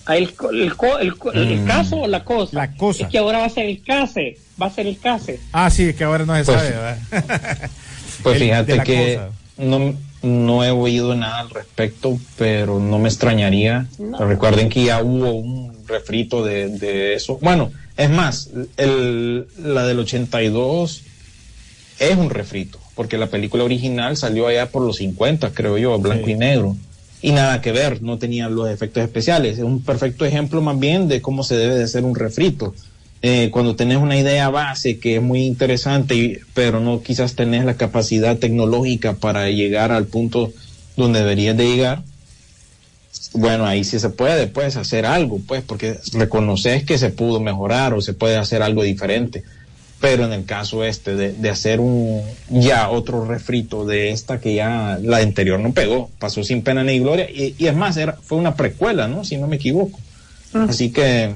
Ah, El, co- el, co- el, co- el Mm. caso o la cosa. La cosa. Es que ahora va a ser el case, va a ser el case. Ah, sí, que ahora no se Pues- sabe, ¿verdad? <laughs> Pues fíjate que cosa. no, no he oído nada al respecto, pero no me extrañaría. No. Recuerden que ya hubo un refrito de, de eso. Bueno, es más, el, la del 82 es un refrito, porque la película original salió allá por los 50, creo yo, blanco Sí. y negro. Y nada que ver, no tenía los efectos especiales. Es un perfecto ejemplo más bien de cómo se debe de hacer un refrito. Eh, cuando tenés una idea base que es muy interesante, pero no quizás tenés la capacidad tecnológica para llegar al punto donde deberías de llegar, bueno, ahí sí se puede, pues, hacer algo, pues, porque reconoces que se pudo mejorar o se puede hacer algo diferente. Pero en el caso este de, de hacer un ya otro refrito de esta que ya la anterior no pegó, pasó sin pena ni gloria, y, y es más, era, fue una precuela, ¿no? Si no me equivoco. Así que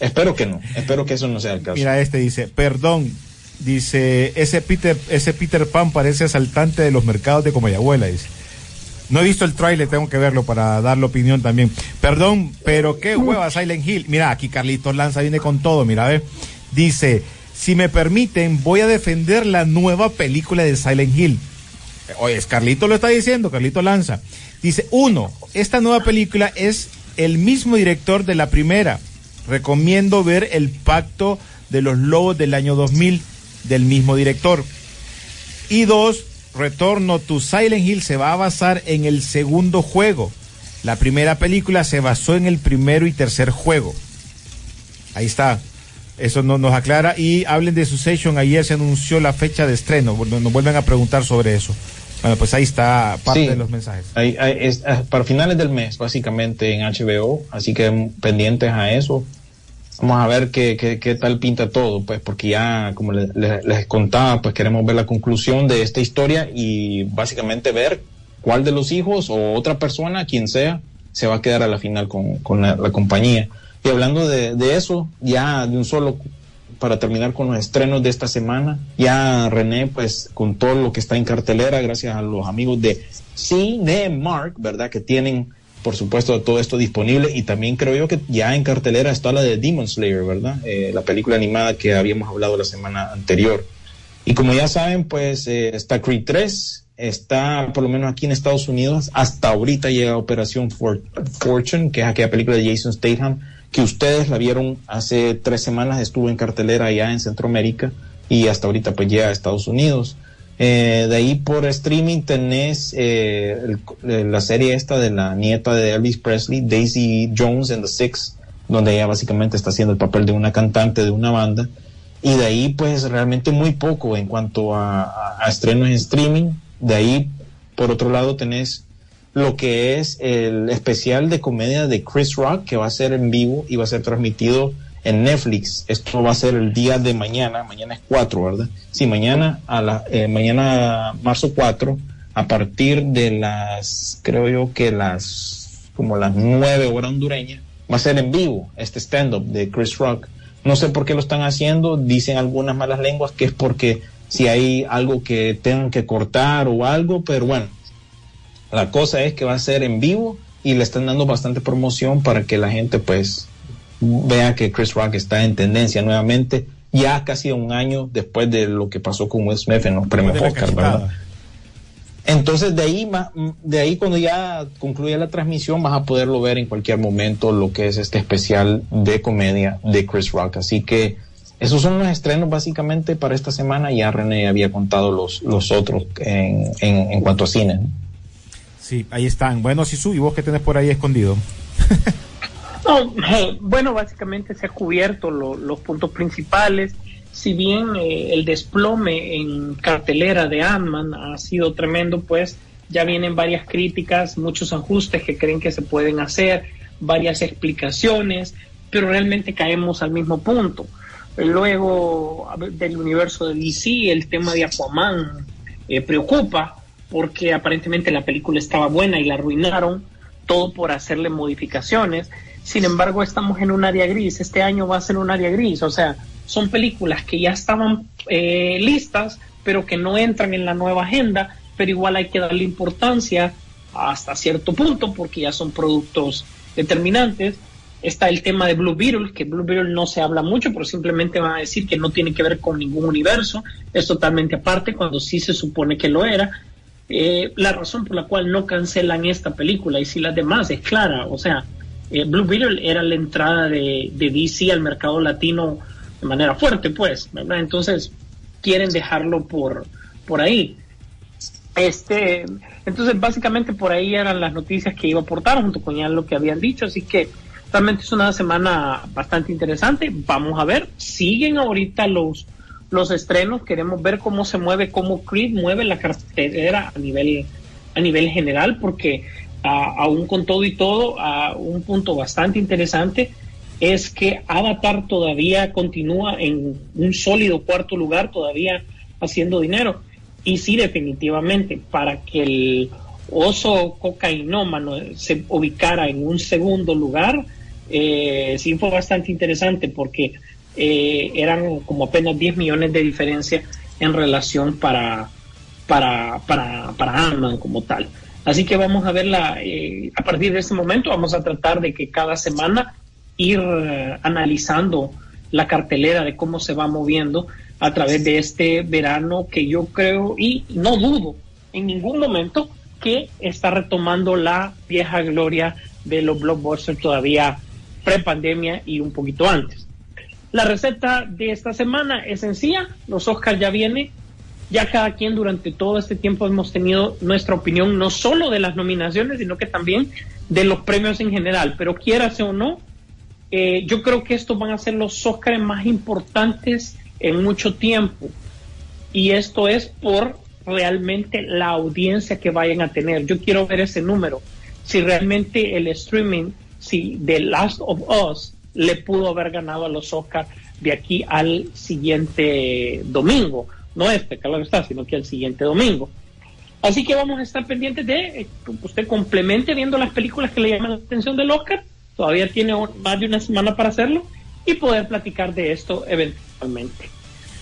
espero que no, espero que eso no sea el caso. Mira, este dice, perdón, dice, ese Peter, ese Peter Pan parece asaltante de los mercados de Comayagüela, dice. No he visto el tráiler, tengo que verlo para dar la opinión también. Perdón, pero qué hueva Silent Hill. Mira, aquí Carlitos Lanza viene con todo, mira, ve. Dice, si me permiten, voy a defender la nueva película de Silent Hill. Oye, Carlito lo está diciendo, Carlito Lanza. Dice, uno, esta nueva película es el mismo director de la primera. Recomiendo ver El Pacto de los Lobos del año 2000 del mismo director. Y dos, Retorno to Silent Hill se va a basar en el segundo juego. La primera película se basó en el primero y tercer juego. Ahí está. Eso no, nos aclara. Y hablen de Succession. Ayer se anunció la fecha de estreno. Nos vuelven a preguntar sobre eso. Bueno, pues ahí está parte Sí. de los mensajes. Es- ah, para finales del mes, básicamente en HBO, así que mm, pendientes a eso. Vamos a ver qué, qué, qué tal pinta todo, pues, porque ya, como le- le- les contaba, pues queremos ver la conclusión de esta historia y básicamente ver cuál de los hijos o otra persona, quien sea, se va a quedar a la final con, con la, la compañía. Y hablando de, de eso, ya de un solo, para terminar con los estrenos de esta semana, ya René, pues con todo lo que está en cartelera, gracias a los amigos de Cinemark, ¿verdad? Que tienen, por supuesto, todo esto disponible y también creo yo que ya en cartelera está la de Demon Slayer, ¿verdad? Eh, la película animada que habíamos hablado la semana anterior. Y como ya saben, pues eh, está Creed 3, está por lo menos aquí en Estados Unidos, hasta ahorita llega Operación For- Fortune, que es aquella película de Jason Statham, que ustedes la vieron hace tres semanas, estuvo en cartelera allá en Centroamérica y hasta ahorita pues llega a Estados Unidos. Eh, de ahí por streaming tenés eh, el- eh, la serie esta de la nieta de Elvis Presley, Daisy Jones and the Six, donde ella básicamente está haciendo el papel de una cantante de una banda. Y de ahí, pues realmente muy poco en cuanto a, a- a estrenos en streaming. De ahí, por otro lado, tenés lo que es el especial de comedia de Chris Rock, que va a ser en vivo y va a ser transmitido en Netflix. Esto va a ser el día de mañana. Mañana es 4, ¿verdad? Sí, mañana, a la, eh, mañana, marzo 4, a partir de las, creo yo que las como las 9 horas hondureña, va a ser en vivo este stand-up de Chris Rock. No sé por qué lo están haciendo, dicen algunas malas lenguas que es porque si hay algo que tengan que cortar o algo, pero bueno, la cosa es que va a ser en vivo y le están dando bastante promoción para que la gente pues vea que Chris Rock está en tendencia nuevamente, ya casi un año después de lo que pasó con Will Smith en los premios Oscar, ¿verdad? Entonces de ahí, de ahí cuando ya concluya la transmisión vas a poderlo ver en cualquier momento lo que es este especial de comedia de Chris Rock. Así que esos son los estrenos básicamente para esta semana. Ya René había contado los, los otros en, en, en cuanto a cine. Sí, ahí están. Bueno, Sisu, ¿y vos qué tenés por ahí escondido? <laughs> no, bueno, básicamente se ha cubierto lo, los puntos principales si bien eh, el desplome en cartelera de Ant-Man ha sido tremendo, pues ya vienen varias críticas, muchos ajustes que creen que se pueden hacer, varias explicaciones, pero realmente caemos al mismo punto. Luego del universo de DC, el tema de Aquaman eh, preocupa porque aparentemente la película estaba buena y la arruinaron, todo por hacerle modificaciones. Sin embargo, estamos en un área gris. Este año va a ser un área gris, o sea, son películas que ya estaban eh, listas, pero que no entran en la nueva agenda, pero igual hay que darle importancia hasta cierto punto porque ya son productos determinantes. Está el tema de Blue Beetle, que Blue Beetle no se habla mucho, pero simplemente van a decir que no tiene que ver con ningún universo, es totalmente aparte, cuando sí se supone que lo era. Eh, la razón por la cual no cancelan esta película y si las demás es clara, o sea, eh, Blue Beetle era la entrada de, DC al mercado latino de manera fuerte, pues, ¿verdad? Entonces, quieren dejarlo por, por ahí. Este, entonces, básicamente por ahí eran las noticias que iba a aportar junto con ya lo que habían dicho, así que realmente es una semana bastante interesante. Vamos a ver, siguen ahorita los, los estrenos, queremos ver cómo se mueve, cómo Creed mueve la cartera a nivel, a nivel general, porque aún con todo y todo, a un punto bastante interesante es que Avatar todavía continúa en un sólido cuarto lugar, todavía haciendo dinero. Y sí, definitivamente, para que el oso cocainómano se ubicara en un segundo lugar, eh, sí fue bastante interesante porque eh, eran como apenas 10 millones de diferencia en relación para, para, para, para como tal. Así que vamos a verla eh, a partir de este momento, vamos a tratar de que cada semana ir eh, analizando la cartelera de cómo se va moviendo a través de este verano que yo creo y no dudo en ningún momento que está retomando la vieja gloria de los blockbusters todavía pre-pandemia y un poquito antes. La receta de esta semana es sencilla, los Oscars ya vienen, ya cada quien durante todo este tiempo hemos tenido nuestra opinión no solo de las nominaciones, sino que también de los premios en general, pero quiérase o no, eh, yo creo que estos van a ser los Oscars más importantes en mucho tiempo. Y esto es por realmente la audiencia que vayan a tener. Yo quiero ver ese número. Si realmente el streaming, si The Last of Us le pudo haber ganado a los Oscars de aquí al siguiente domingo. No este, claro está, sino que al siguiente domingo. Así que vamos a estar pendientes de que usted complemente viendo las películas que le llaman la atención del Oscar todavía tiene más de una semana para hacerlo y poder platicar de esto eventualmente.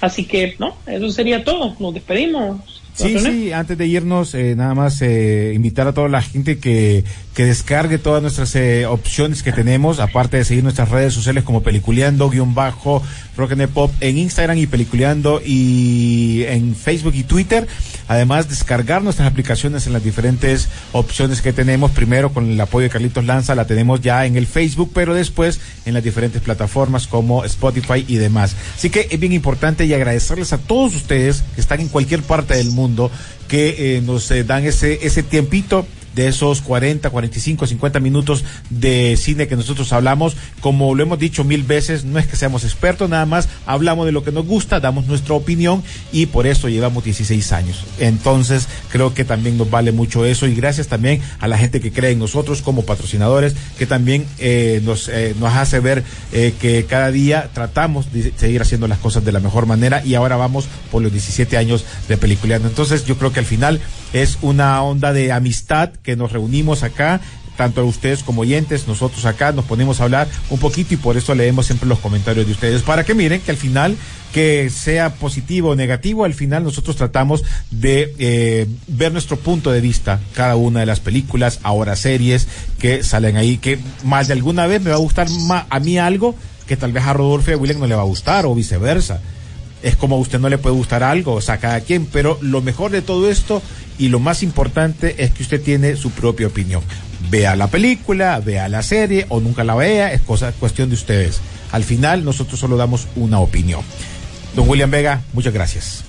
Así que, no, eso sería todo. Nos despedimos. Sí, sí, antes de irnos, eh, nada más eh, invitar a toda la gente que, que descargue todas nuestras eh, opciones que tenemos, aparte de seguir nuestras redes sociales como Peliculeando, guion bajo, Rock and Pop en Instagram y Peliculeando y en Facebook y Twitter. Además, descargar nuestras aplicaciones en las diferentes opciones que tenemos. Primero, con el apoyo de Carlitos Lanza, la tenemos ya en el Facebook, pero después en las diferentes plataformas como Spotify y demás. Así que es bien importante y agradecerles a todos ustedes que están en cualquier parte del mundo que eh, nos eh, dan ese, ese tiempito de esos 40, 45, 50 minutos de cine que nosotros hablamos. Como lo hemos dicho mil veces, no es que seamos expertos, nada más hablamos de lo que nos gusta, damos nuestra opinión y por eso llevamos 16 años. Entonces, creo que también nos vale mucho eso y gracias también a la gente que cree en nosotros como patrocinadores, que también eh, nos, eh, nos hace ver eh, que cada día tratamos de seguir haciendo las cosas de la mejor manera y ahora vamos por los 17 años de peliculeando. Entonces, yo creo que al final es una onda de amistad que nos reunimos acá tanto ustedes como oyentes, nosotros acá nos ponemos a hablar un poquito y por eso leemos siempre los comentarios de ustedes, para que miren que al final, que sea positivo o negativo, al final nosotros tratamos de eh, ver nuestro punto de vista, cada una de las películas, ahora series que salen ahí, que más de alguna vez me va a gustar más a mí algo que tal vez a Rodolfo y a William no le va a gustar o viceversa. Es como a usted no le puede gustar algo, o sea, cada quien, pero lo mejor de todo esto y lo más importante es que usted tiene su propia opinión. Vea la película, vea la serie o nunca la vea, es cosa, cuestión de ustedes. Al final nosotros solo damos una opinión. Don William Vega, muchas gracias.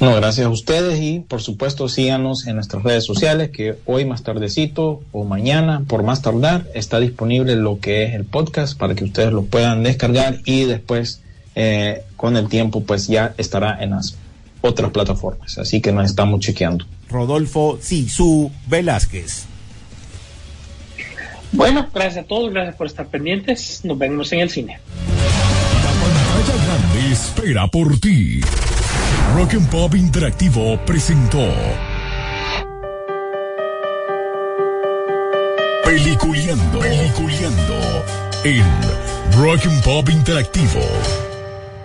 No, gracias a ustedes y por supuesto síganos en nuestras redes sociales que hoy más tardecito o mañana por más tardar está disponible lo que es el podcast para que ustedes lo puedan descargar y después eh, con el tiempo pues ya estará en las otras plataformas. Así que nos estamos chequeando. Rodolfo Sisu Velázquez. Bueno, gracias a todos, gracias por estar pendientes. Nos vemos en el cine. La pantalla grande espera por ti. Rock and Pop Interactivo presentó Peliculeando, Peliculeando en Rock and Pop Interactivo.